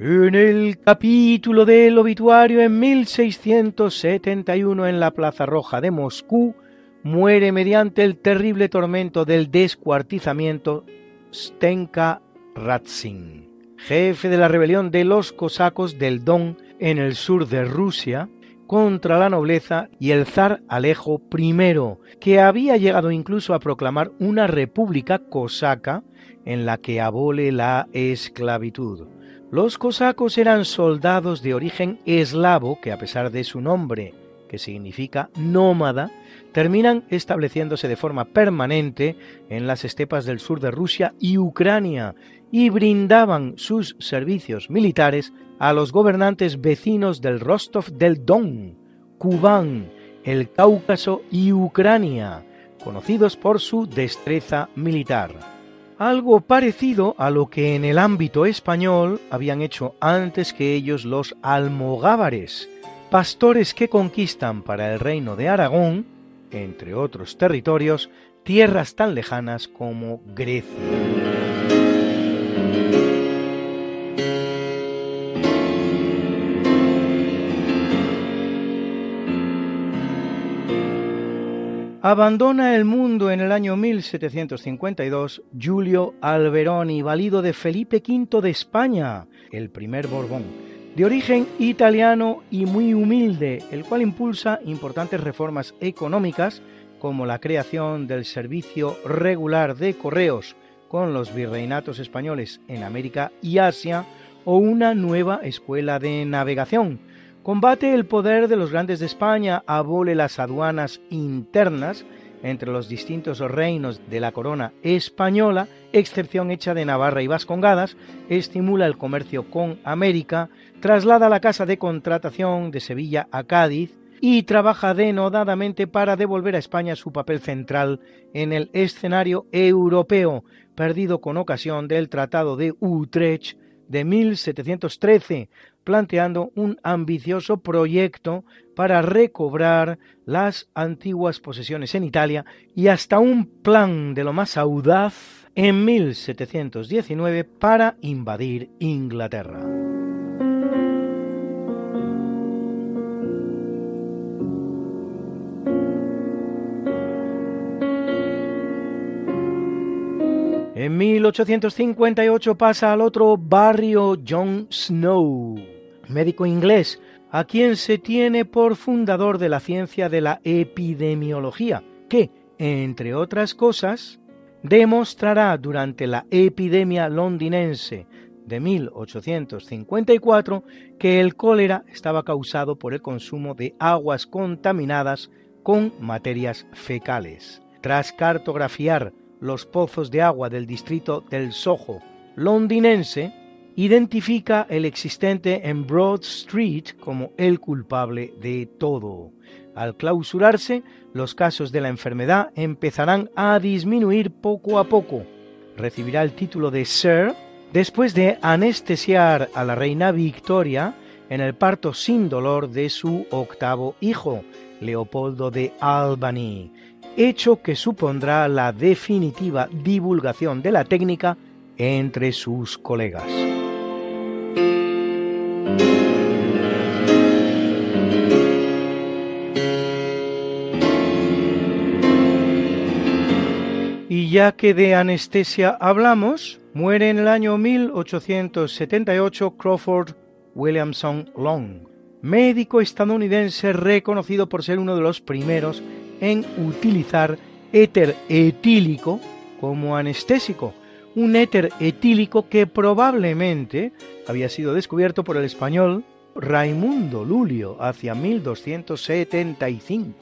Speaker 7: En el capítulo del obituario en 1671 en la Plaza Roja de Moscú, muere mediante el terrible tormento del descuartizamiento Stenka Ratsin, jefe de la rebelión de los cosacos del Don en el sur de Rusia, contra la nobleza y el zar Alejo I, que había llegado incluso a proclamar una república cosaca en la que abole la esclavitud. Los cosacos eran soldados de origen eslavo que a pesar de su nombre, que significa nómada, terminan estableciéndose de forma permanente en las estepas del sur de Rusia y Ucrania y brindaban sus servicios militares a los gobernantes vecinos del Rostov del Don, Kubán, el Cáucaso y Ucrania, conocidos por su destreza militar algo parecido a lo que en el ámbito español habían hecho antes que ellos los almogávares, pastores que conquistan para el reino de Aragón, entre otros territorios, tierras tan lejanas como Grecia. Abandona el mundo en el año 1752 Giulio Alberoni, valido de Felipe V de España, el primer Borbón, de origen italiano y muy humilde, el cual impulsa importantes reformas económicas como la creación del servicio regular de correos con los virreinatos españoles en América y Asia o una nueva escuela de navegación, Combate el poder de los grandes de España, abole las aduanas internas entre los distintos reinos de la corona española, excepción hecha de Navarra y Vascongadas, estimula el comercio con América, traslada la casa de contratación de Sevilla a Cádiz y trabaja denodadamente para devolver a España su papel central en el escenario europeo, perdido con ocasión del Tratado de Utrecht de 1713, planteando un ambicioso proyecto para recobrar las antiguas posesiones en Italia y hasta un plan de lo más audaz en 1719 para invadir Inglaterra. En 1858 pasa al otro barrio John Snow médico inglés, a quien se tiene por fundador de la ciencia de la epidemiología, que, entre otras cosas, demostrará durante la epidemia londinense de 1854 que el cólera estaba causado por el consumo de aguas contaminadas con materias fecales. Tras cartografiar los pozos de agua del distrito del Soho londinense, identifica el existente en Broad Street como el culpable de todo. Al clausurarse, los casos de la enfermedad empezarán a disminuir poco a poco. Recibirá el título de Sir después de anestesiar a la reina Victoria en el parto sin dolor de su octavo hijo, Leopoldo de Albany, hecho que supondrá la definitiva divulgación de la técnica entre sus colegas. Y ya que de anestesia hablamos, muere en el año 1878 Crawford Williamson Long, médico estadounidense reconocido por ser uno de los primeros en utilizar éter etílico como anestésico, un éter etílico que probablemente había sido descubierto por el español Raimundo Lulio hacia 1275.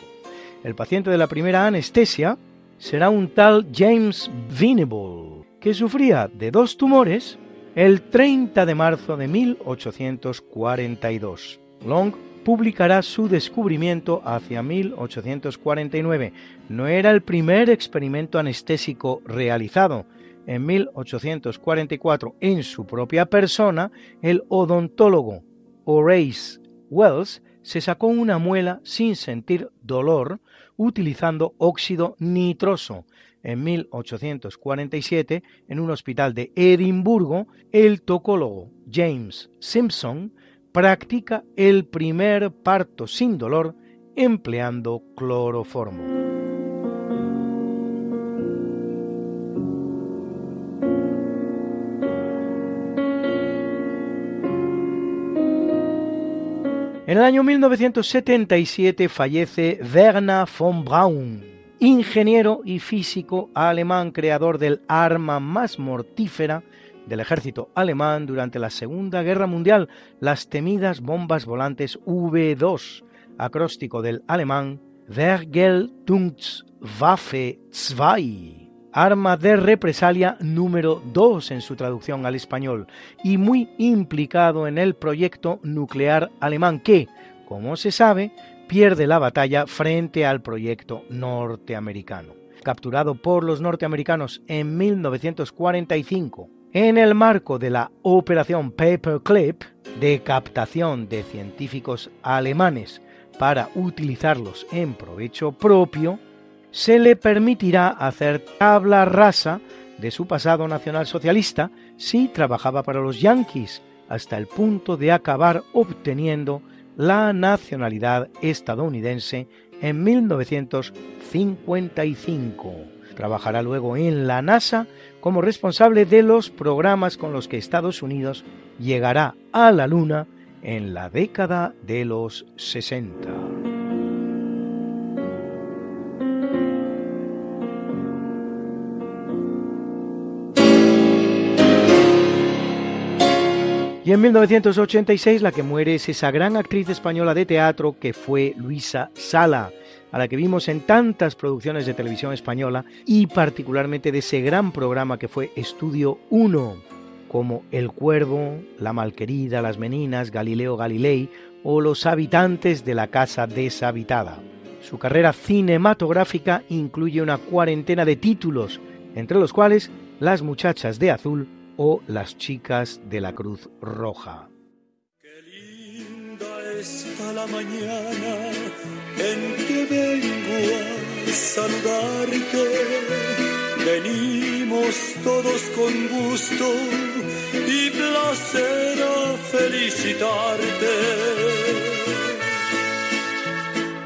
Speaker 7: El paciente de la primera anestesia será un tal James Venable, que sufría de dos tumores el 30 de marzo de 1842. Long publicará su descubrimiento hacia 1849. No era el primer experimento anestésico realizado. En 1844, en su propia persona, el odontólogo Horace Wells se sacó una muela sin sentir dolor utilizando óxido nitroso. En 1847, en un hospital de Edimburgo, el tocólogo James Simpson practica el primer parto sin dolor empleando cloroformo. En el año 1977 fallece Werner von Braun, ingeniero y físico alemán creador del arma más mortífera del ejército alemán durante la Segunda Guerra Mundial, las temidas bombas volantes V2, acróstico del alemán Vergeltungswaffe 2, arma de represalia número 2 en su traducción al español, y muy implicado en el proyecto nuclear alemán que, como se sabe, pierde la batalla frente al proyecto norteamericano. Capturado por los norteamericanos en 1945 en el marco de la Operación Paperclip de captación de científicos alemanes para utilizarlos en provecho propio, se le permitirá hacer tabla rasa de su pasado nacionalsocialista si trabajaba para los Yankees, hasta el punto de acabar obteniendo la nacionalidad estadounidense en 1955. Trabajará luego en la NASA como responsable de los programas con los que Estados Unidos llegará a la Luna en la década de los 60. Y en 1986 la que muere es esa gran actriz española de teatro que fue Luisa Sala, a la que vimos en tantas producciones de televisión española y particularmente de ese gran programa que fue Estudio 1, como El Cuervo, La Malquerida, Las Meninas, Galileo Galilei o Los Habitantes de la Casa Deshabitada. Su carrera cinematográfica incluye una cuarentena de títulos, entre los cuales Las Muchachas de Azul o Las Chicas de la Cruz Roja.
Speaker 9: Qué linda está la mañana en que vengo a saludarte. Venimos todos con gusto y placer a felicitarte.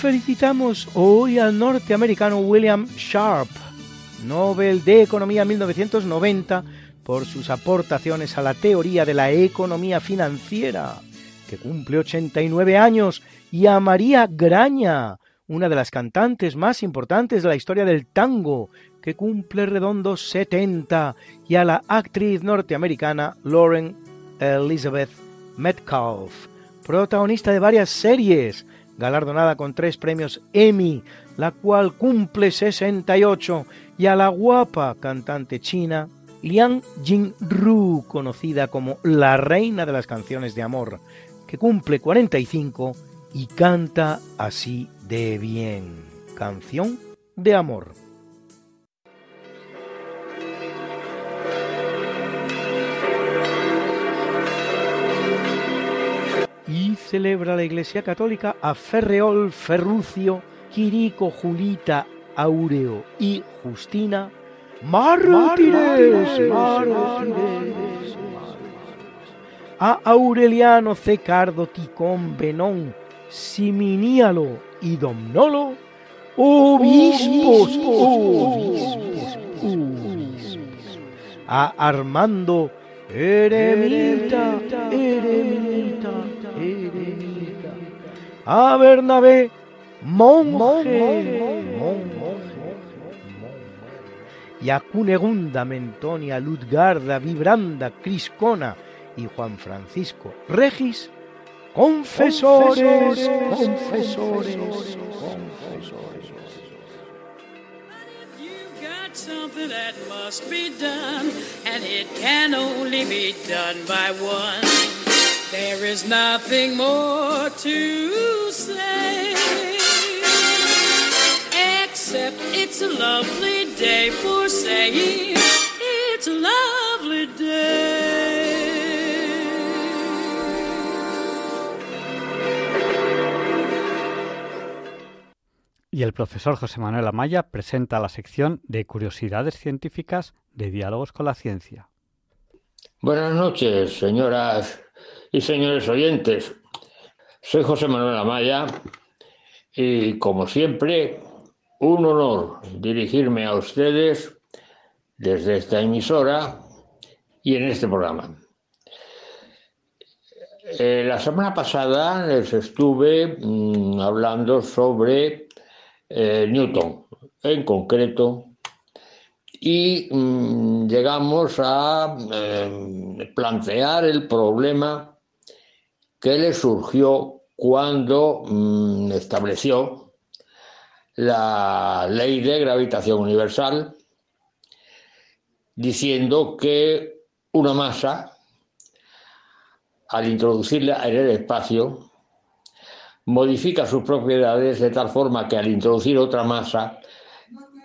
Speaker 7: Felicitamos hoy al norteamericano William Sharp, Nobel de Economía 1990, por sus aportaciones a la teoría de la economía financiera, que cumple 89 años, y a María Graña, una de las cantantes más importantes de la historia del tango, que cumple redondos 70, y a la actriz norteamericana Lauren Elizabeth Metcalf, protagonista de varias series, galardonada con tres premios Emmy, la cual cumple 68, y a la guapa cantante china Liang Jingru, conocida como la reina de las canciones de amor, que cumple 45 y canta así de bien. Canción de amor. Y celebra la Iglesia Católica a Ferreol, Ferrucio, Quirico, Julita, Aureo y Justina, mártires, mártires. A Aureliano, Cecardo, Ticón, Benón, Siminíalo y Domnolo, obispos, obispos, A Armando, eremita, eremita. A Bernabé, monje, monje. Y a Cunegunda, Mentonia, Ludgarda, Vibranda, Criscona y Juan Francisco Regis, confesores, confesores, confesores.
Speaker 10: got something that must be done, and it can only be done by one. There is nothing more to say, except it's a lovely day for saying it's a lovely day.
Speaker 1: Y el profesor José Manuel Amaya presenta la sección de curiosidades científicas de diálogos con la ciencia.
Speaker 11: Buenas noches, señoras y señores oyentes. Soy José Manuel Amaya y, como siempre, un honor dirigirme a ustedes desde esta emisora y en este programa. Eh, la semana pasada les estuve mm, hablando sobre eh, Newton en concreto y mm, llegamos a eh, plantear el problema que le surgió cuando mm, estableció la ley de gravitación universal diciendo que una masa al introducirla en el espacio modifica sus propiedades de tal forma que al introducir otra masa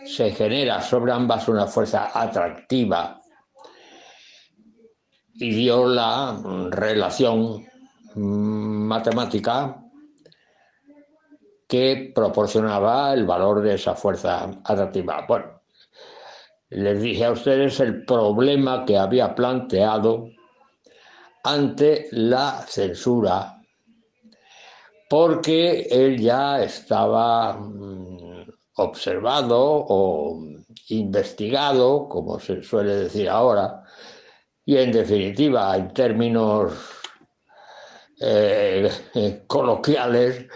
Speaker 11: se genera sobre ambas una fuerza atractiva y dio la relación matemática que proporcionaba el valor de esa fuerza atractiva. Bueno, les dije a ustedes el problema que había planteado ante la censura porque él ya estaba mm, observado o investigado, como se suele decir ahora, y en definitiva, en términos eh, coloquiales,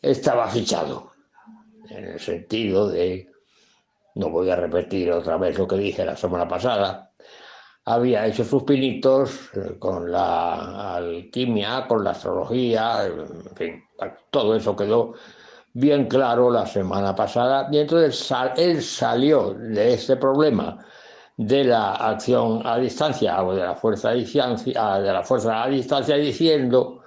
Speaker 11: estaba fichado, en el sentido de, no voy a repetir otra vez lo que dije la semana pasada, había hecho sus pinitos con la alquimia, con la astrología, en fin, todo eso quedó bien claro la semana pasada. Y entonces él salió de este problema de la acción a distancia o de la fuerza a distancia, de la fuerza a distancia diciendo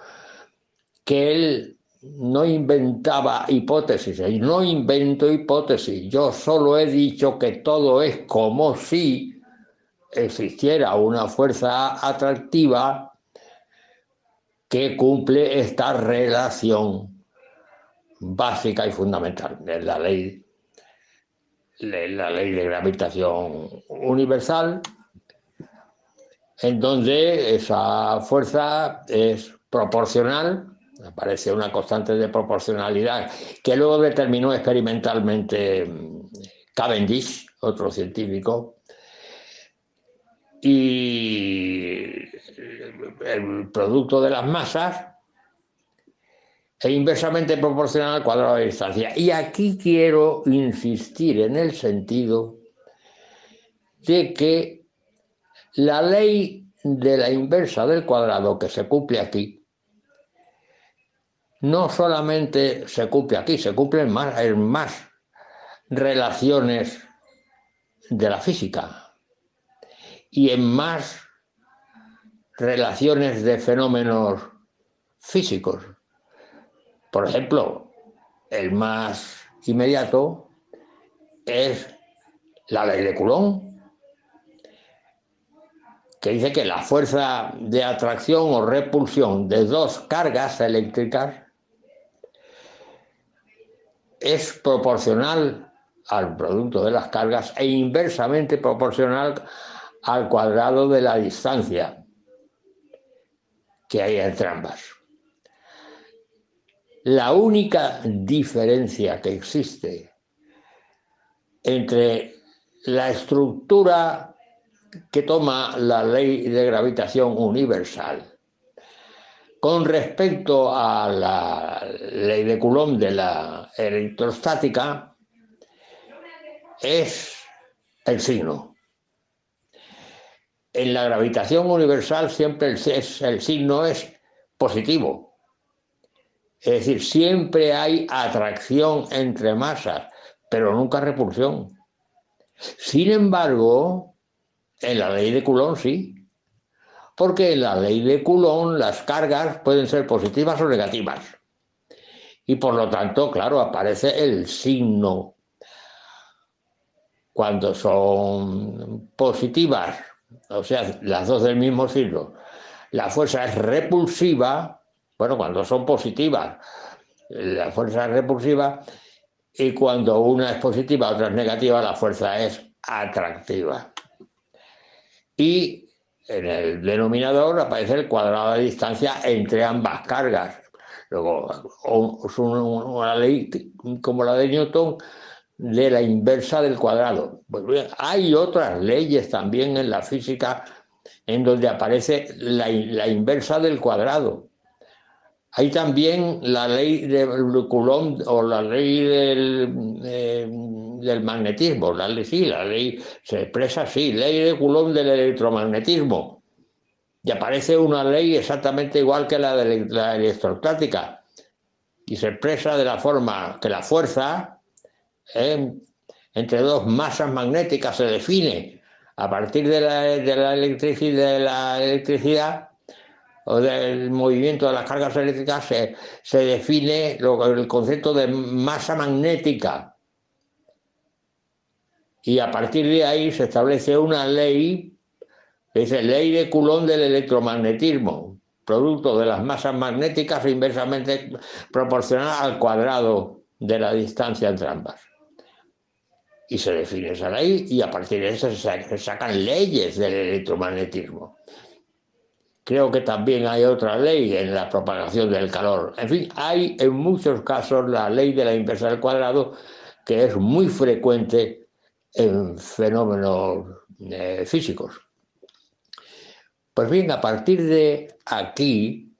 Speaker 11: que él no inventaba hipótesis, y no invento hipótesis, yo solo he dicho que todo es como si existiera una fuerza atractiva que cumple esta relación básica y fundamental de la ley, la ley de gravitación universal, en donde esa fuerza es proporcional Aparece una constante de proporcionalidad que luego determinó experimentalmente mm, Cavendish, otro científico, y el producto de las masas e inversamente proporcional al cuadrado de distancia. Y aquí quiero insistir en el sentido de que la ley de la inversa del cuadrado que se cumple aquí, no solamente se cumple aquí, se cumple más, en más relaciones de la física y en más relaciones de fenómenos físicos. Por ejemplo, el más inmediato es la ley de Coulomb, que dice que la fuerza de atracción o repulsión de dos cargas eléctricas es proporcional al producto de las cargas e inversamente proporcional al cuadrado de la distancia que hay entre ambas. La única diferencia que existe entre la estructura que toma la ley de gravitación universal con respecto a la ley de Coulomb de la electrostática es el signo. En la gravitación universal siempre el, signo es positivo, es decir, siempre hay atracción entre masas, pero nunca repulsión. Sin embargo, en la ley de Coulomb sí, porque en la ley de Coulomb las cargas pueden ser positivas o negativas. Y por lo tanto, claro, aparece el signo. Cuando son positivas, o sea, las dos del mismo signo, la fuerza es repulsiva, bueno, cuando son positivas, la fuerza es repulsiva y cuando una es positiva, otra es negativa, la fuerza es atractiva. Y en el denominador aparece el cuadrado de distancia entre ambas cargas. Luego, una ley como la de Newton de la inversa del cuadrado. Pues bien, hay otras leyes también en la física en donde aparece la, la inversa del cuadrado. Hay también la ley de Coulomb o la ley del, eh, del magnetismo. La ley, sí, la ley se expresa así, ley de Coulomb del electromagnetismo. Y aparece una ley exactamente igual que la de la electrostática. Y se expresa de la forma que la fuerza eh, entre dos masas magnéticas se define a partir de la, de la, de la electricidad o del movimiento de las cargas eléctricas se, define el concepto de masa magnética. Y a partir de ahí se establece una ley, es la ley de Coulomb del electromagnetismo, producto de las masas magnéticas inversamente proporcional al cuadrado de la distancia entre ambas. Y se define esa ley y a partir de eso se sacan leyes del electromagnetismo. Creo que también hay otra ley en la propagación del calor. En fin, hay en muchos casos la ley de la inversa del cuadrado que es muy frecuente en fenómenos eh, físicos. Pues bien, a partir de aquí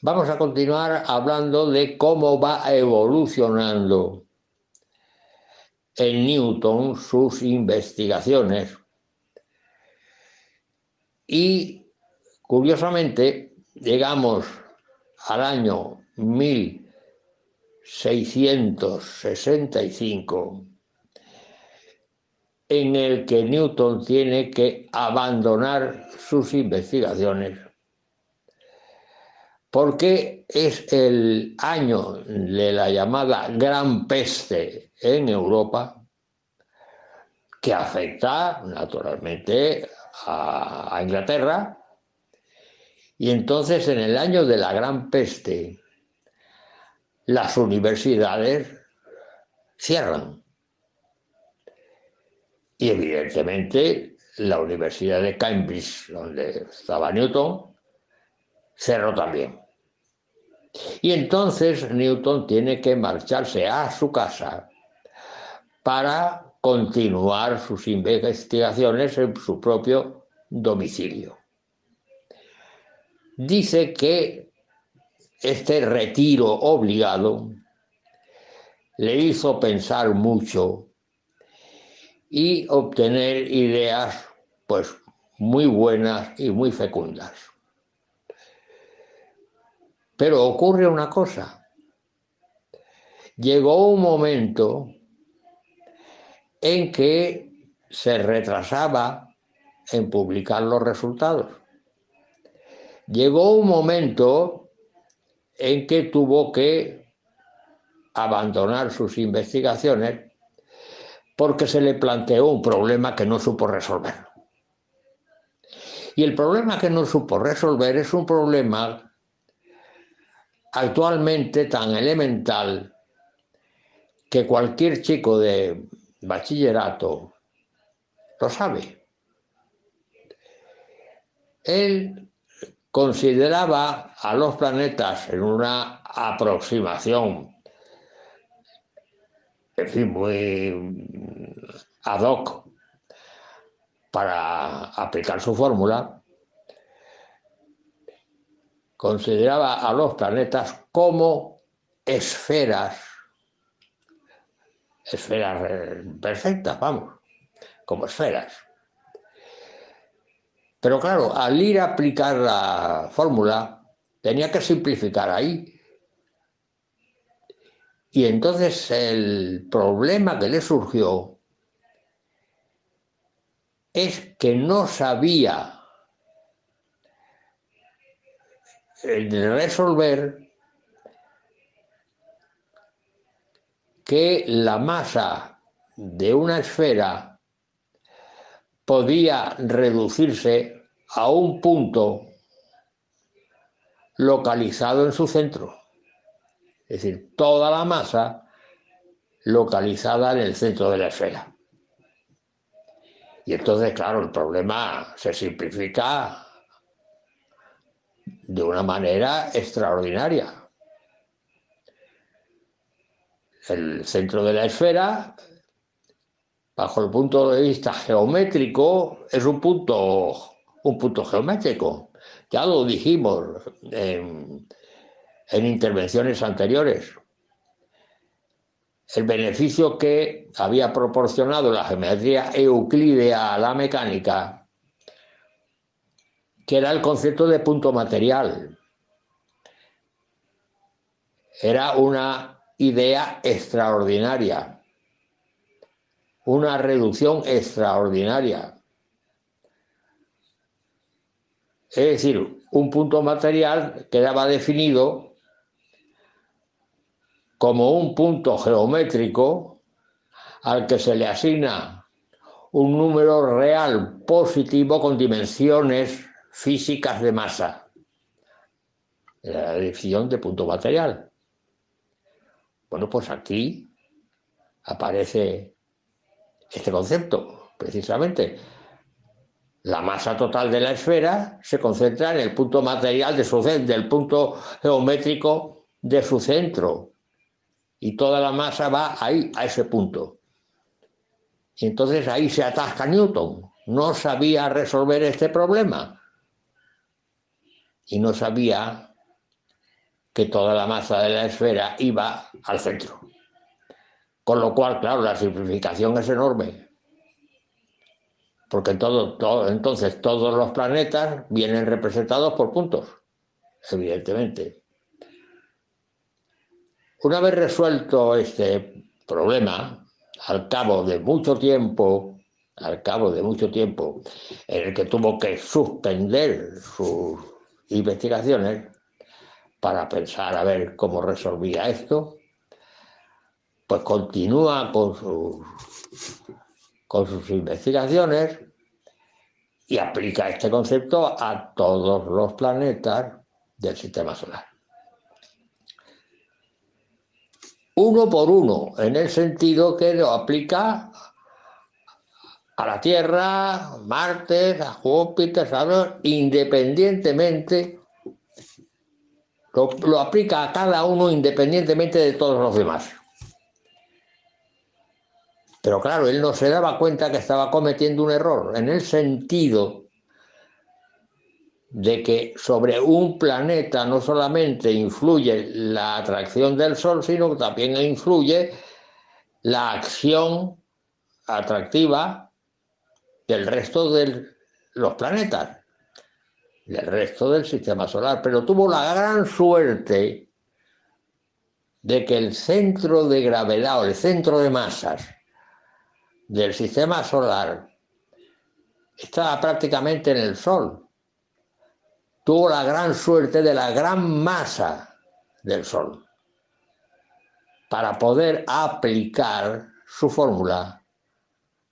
Speaker 11: vamos a continuar hablando de cómo va evolucionando en Newton sus investigaciones y curiosamente llegamos al año 1665 en el que Newton tiene que abandonar sus investigaciones porque es el año de la llamada Gran Peste en Europa que afecta naturalmente a, Inglaterra y entonces en el año de la Gran Peste las universidades cierran. Y evidentemente la Universidad de Cambridge, donde estaba Newton, cerró también. Y entonces Newton tiene que marcharse a su casa para continuar sus investigaciones en su propio domicilio. Dice que este retiro obligado le hizo pensar mucho y obtener ideas pues muy buenas y muy fecundas. Pero ocurre una cosa. Llegó un momento en que se retrasaba en publicar los resultados. Llegó un momento en que tuvo que abandonar sus investigaciones porque se le planteó un problema que no supo resolver. Y el problema que no supo resolver es un problema actualmente tan elemental que cualquier chico de bachillerato lo sabe. Él consideraba a los planetas en una aproximación, en fin, muy ad hoc para aplicar su fórmula, consideraba a los planetas como esferas esferas eh, perfectas, vamos, como esferas. Pero claro, al ir a aplicar la fórmula, tenía que simplificar ahí. Y entonces el problema que le surgió es que no sabía resolver que la masa de una esfera podía reducirse a un punto localizado en su centro. Es decir, toda la masa localizada en el centro de la esfera. Y entonces, claro, el problema se simplifica de una manera extraordinaria el centro de la esfera, bajo el punto de vista geométrico, es un punto, un punto geométrico. Ya lo dijimos en, en intervenciones anteriores. El beneficio que había proporcionado la geometría euclídea a la mecánica, que era el concepto de punto material. Era una idea extraordinaria, una reducción extraordinaria. Es decir, un punto material quedaba definido como un punto geométrico al que se le asigna un número real positivo con dimensiones físicas de masa. La definición de punto material. Bueno, pues aquí aparece este concepto, precisamente. La masa total de la esfera se concentra en el punto material de su del punto geométrico de su centro. Y toda la masa va ahí, a ese punto. Y entonces ahí se atasca Newton. No sabía resolver este problema. Y no sabía que toda la masa de la esfera iba al centro. Con lo cual, claro, la simplificación es enorme. Porque todo, entonces todos los planetas vienen representados por puntos, evidentemente. Una vez resuelto este problema, al cabo de mucho tiempo, al cabo de mucho tiempo, en el que tuvo que suspender sus investigaciones, para pensar a ver cómo resolvía esto, pues continúa con sus, con sus investigaciones y aplica este concepto a todos los planetas del sistema solar. Uno por uno, en el sentido que lo aplica a la Tierra, Marte, a Júpiter, a independientemente lo aplica a cada uno independientemente de todos los demás. Pero claro, él no se daba cuenta que estaba cometiendo un error, en el sentido de que sobre un planeta no solamente influye la atracción del Sol, sino que también influye la acción atractiva del resto de los planetas, del resto del sistema solar. Pero tuvo la gran suerte de que el centro de gravedad o el centro de masas del sistema solar estaba prácticamente en el Sol. Tuvo la gran suerte de la gran masa del Sol para poder aplicar su fórmula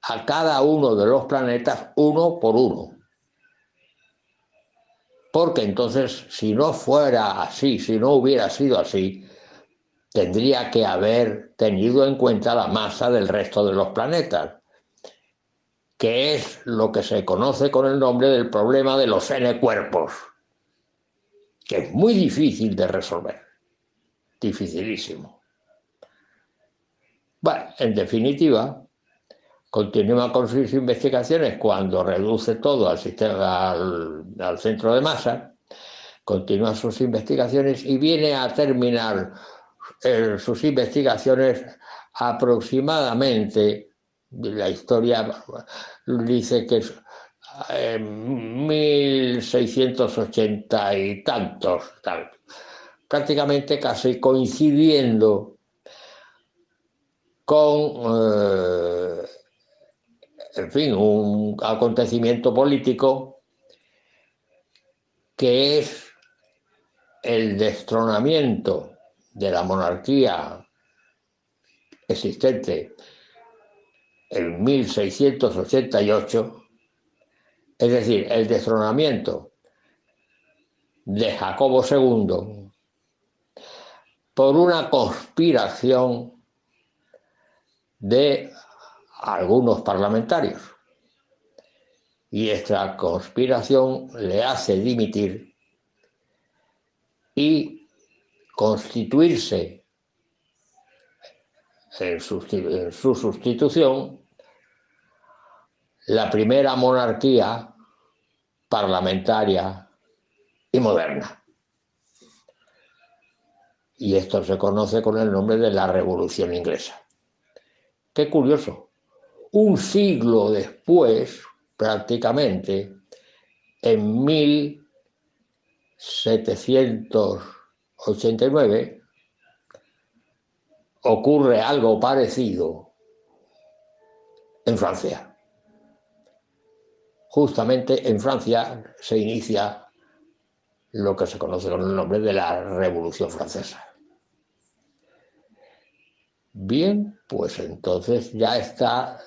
Speaker 11: a cada uno de los planetas uno por uno. Porque entonces, si no fuera así, si no hubiera sido así, tendría que haber tenido en cuenta la masa del resto de los planetas, que es lo que se conoce con el nombre del problema de los n cuerpos, que es muy difícil de resolver, dificilísimo. Bueno, en definitiva, continúa con sus investigaciones cuando reduce todo al sistema al, centro de masa, continúa sus investigaciones y viene a terminar eh, sus investigaciones aproximadamente, la historia dice que es en 1680 y tantos, tal, prácticamente casi coincidiendo con, eh, en fin, un acontecimiento político que es el destronamiento de la monarquía existente en 1688, es decir, el destronamiento de Jacobo II por una conspiración de algunos parlamentarios. Y esta conspiración le hace dimitir y constituirse en, su sustitución la primera monarquía parlamentaria y moderna. Y esto se conoce con el nombre de la Revolución Inglesa. Qué curioso. Un siglo después, prácticamente, en 1700 89 ocurre algo parecido en Francia. Justamente en Francia se inicia lo que se conoce con el nombre de la Revolución Francesa. Bien, pues entonces ya está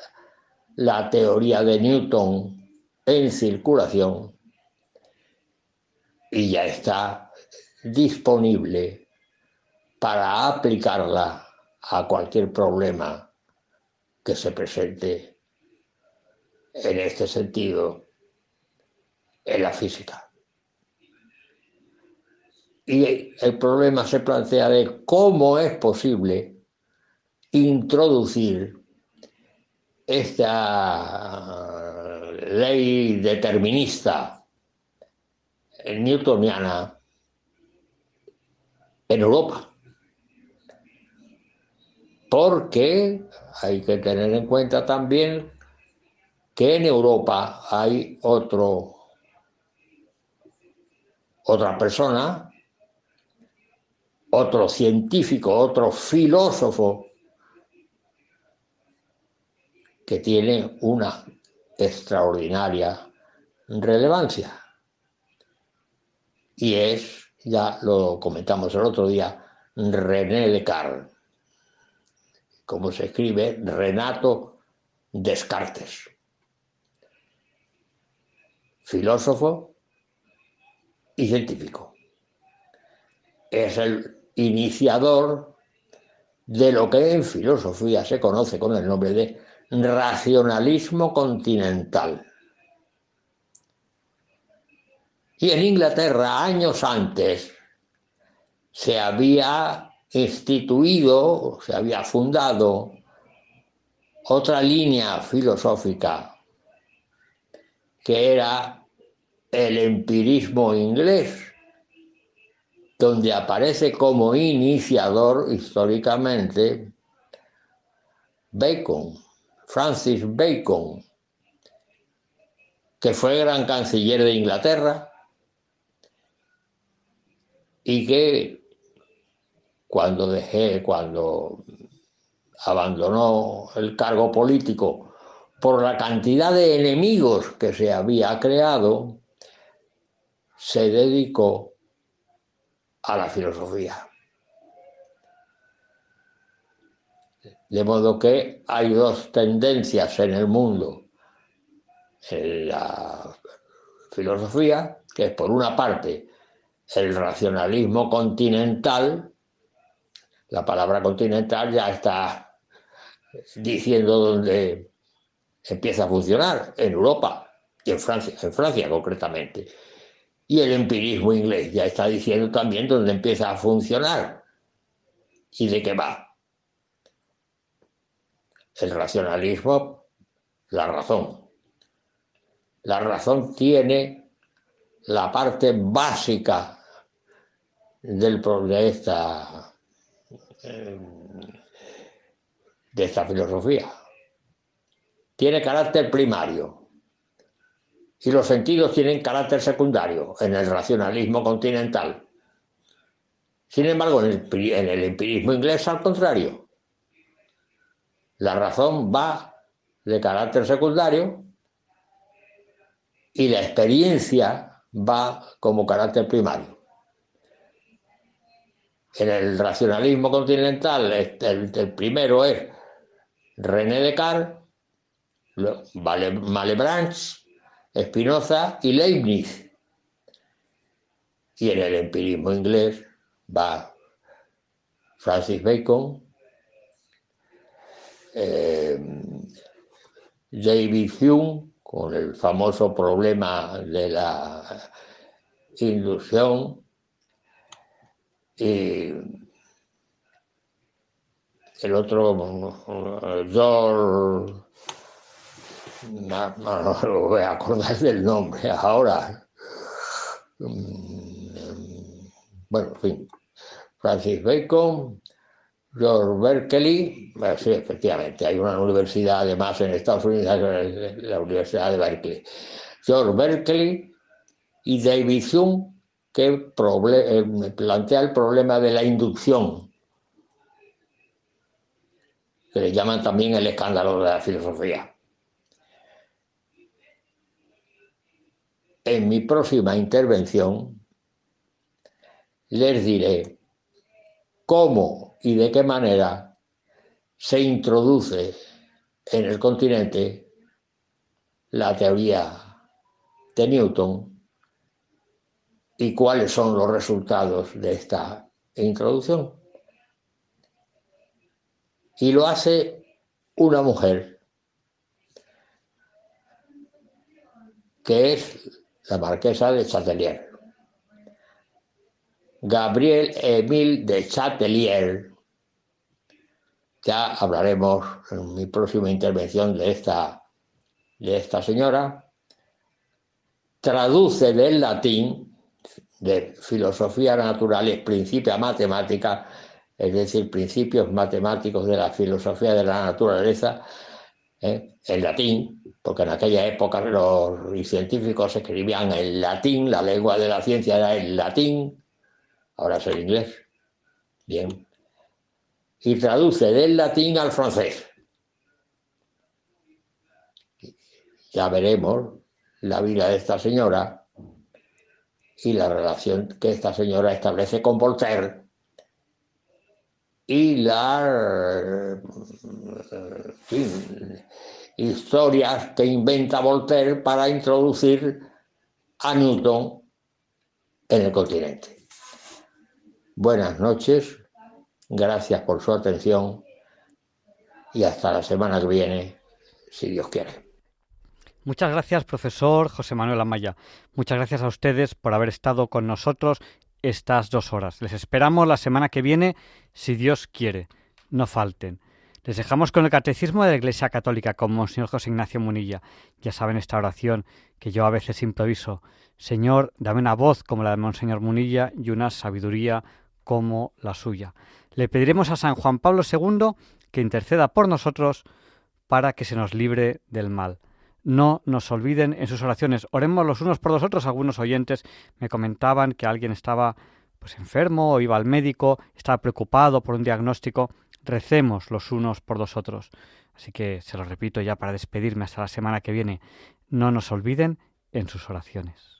Speaker 11: la teoría de Newton en circulación y ya está disponible para aplicarla a cualquier problema que se presente en este sentido en la física. Y el problema se plantea de cómo es posible introducir esta ley determinista newtoniana en Europa. Porque hay que tener en cuenta también que en Europa hay otro, otra persona, otro científico, otro filósofo que tiene una extraordinaria relevancia. Y es ya lo comentamos el otro día, René Descartes, como se escribe Renato Descartes, filósofo y científico. Es el iniciador de lo que en filosofía se conoce con el nombre de racionalismo continental. Y en Inglaterra, años antes, se había instituido, se había fundado otra línea filosófica que era el empirismo inglés, donde aparece como iniciador históricamente Bacon, Francis Bacon, que fue gran canciller de Inglaterra y que cuando dejé, cuando abandonó el cargo político por la cantidad de enemigos que se había creado, se dedicó a la filosofía. De modo que hay dos tendencias en el mundo. En la filosofía, que es por una parte el racionalismo continental, la palabra continental ya está diciendo dónde empieza a funcionar, en Europa y en Francia, en Francia concretamente. Y el empirismo inglés ya está diciendo también dónde empieza a funcionar y de qué va el racionalismo, la razón. La razón tiene la parte básica del, de, esta, eh, de esta filosofía. Tiene carácter primario y los sentidos tienen carácter secundario en el racionalismo continental. Sin embargo, en el, el empirismo inglés, al contrario, la razón va de carácter secundario y la experiencia va como carácter primario. En el racionalismo continental, el, primero es René Descartes, Malebranche, Spinoza y Leibniz. Y en el empirismo inglés va Francis Bacon, eh, David Hume con el famoso problema de la inducción y el otro George no, no, voy a acordar del nombre ahora mm, bueno en fin Francis Bacon George Berkeley, sí, efectivamente, hay una universidad además en Estados Unidos, la Universidad de Berkeley. George Berkeley y David Hume, que eh, plantea el problema de la inducción, que le llaman también el escándalo de la filosofía. En mi próxima intervención les diré cómo y de qué manera se introduce en el continente la teoría de Newton y cuáles son los resultados de esta introducción. Y lo hace una mujer que es la marquesa de Chatelier. Gabriel Emile de Chatelier ya hablaremos en mi próxima intervención de esta, de esta señora. Traduce del latín, de filosofía naturales, principia matemática, es decir, principios matemáticos de la filosofía de la naturaleza, ¿eh? en latín, porque en aquella época los científicos escribían en latín, la lengua de la ciencia era el latín, ahora es el inglés. Bien, y traduce del latín al francés. Ya veremos la vida de esta señora y la relación que esta señora establece con Voltaire y las historias que inventa Voltaire para introducir a Newton en el continente. Buenas noches Gracias por su atención y hasta la semana que viene, si Dios quiere.
Speaker 1: Muchas gracias, profesor José Manuel Amaya. Muchas gracias a ustedes por haber estado con nosotros estas dos horas. Les esperamos la semana que viene, si Dios quiere. No falten. Les dejamos con el Catecismo de la Iglesia Católica con Monseñor José Ignacio Munilla. Ya saben esta oración que yo a veces improviso. Señor, dame una voz como la de Monseñor Munilla y una sabiduría como la suya. Le pediremos a San Juan Pablo II que interceda por nosotros para que se nos libre del mal. No nos olviden en sus oraciones. Oremos los unos por los otros. Algunos oyentes me comentaban que alguien estaba pues enfermo o iba al médico, estaba preocupado por un diagnóstico. Recemos los unos por los otros. Así que se lo repito ya para despedirme hasta la semana que viene. No nos olviden en sus oraciones.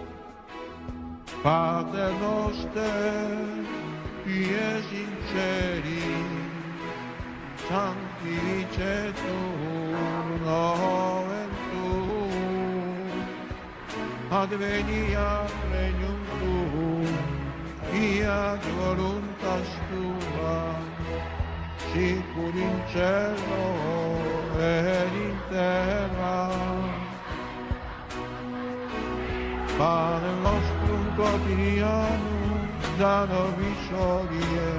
Speaker 12: Padre noster, ies in ceri, sanctificetur nomen tuum, advenia regnum tuum, fiat voluntas tua, sicur in cielo ed in terra, fare nel nostro un quotidiano da novissorie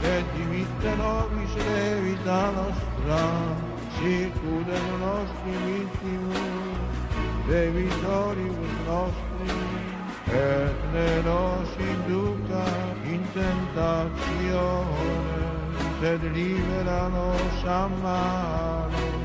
Speaker 12: che dimitte novi slevi da nostra si chiudono nostri vittimi dei vittori nostri. E ne nos induca in tentazione sed libera nos mano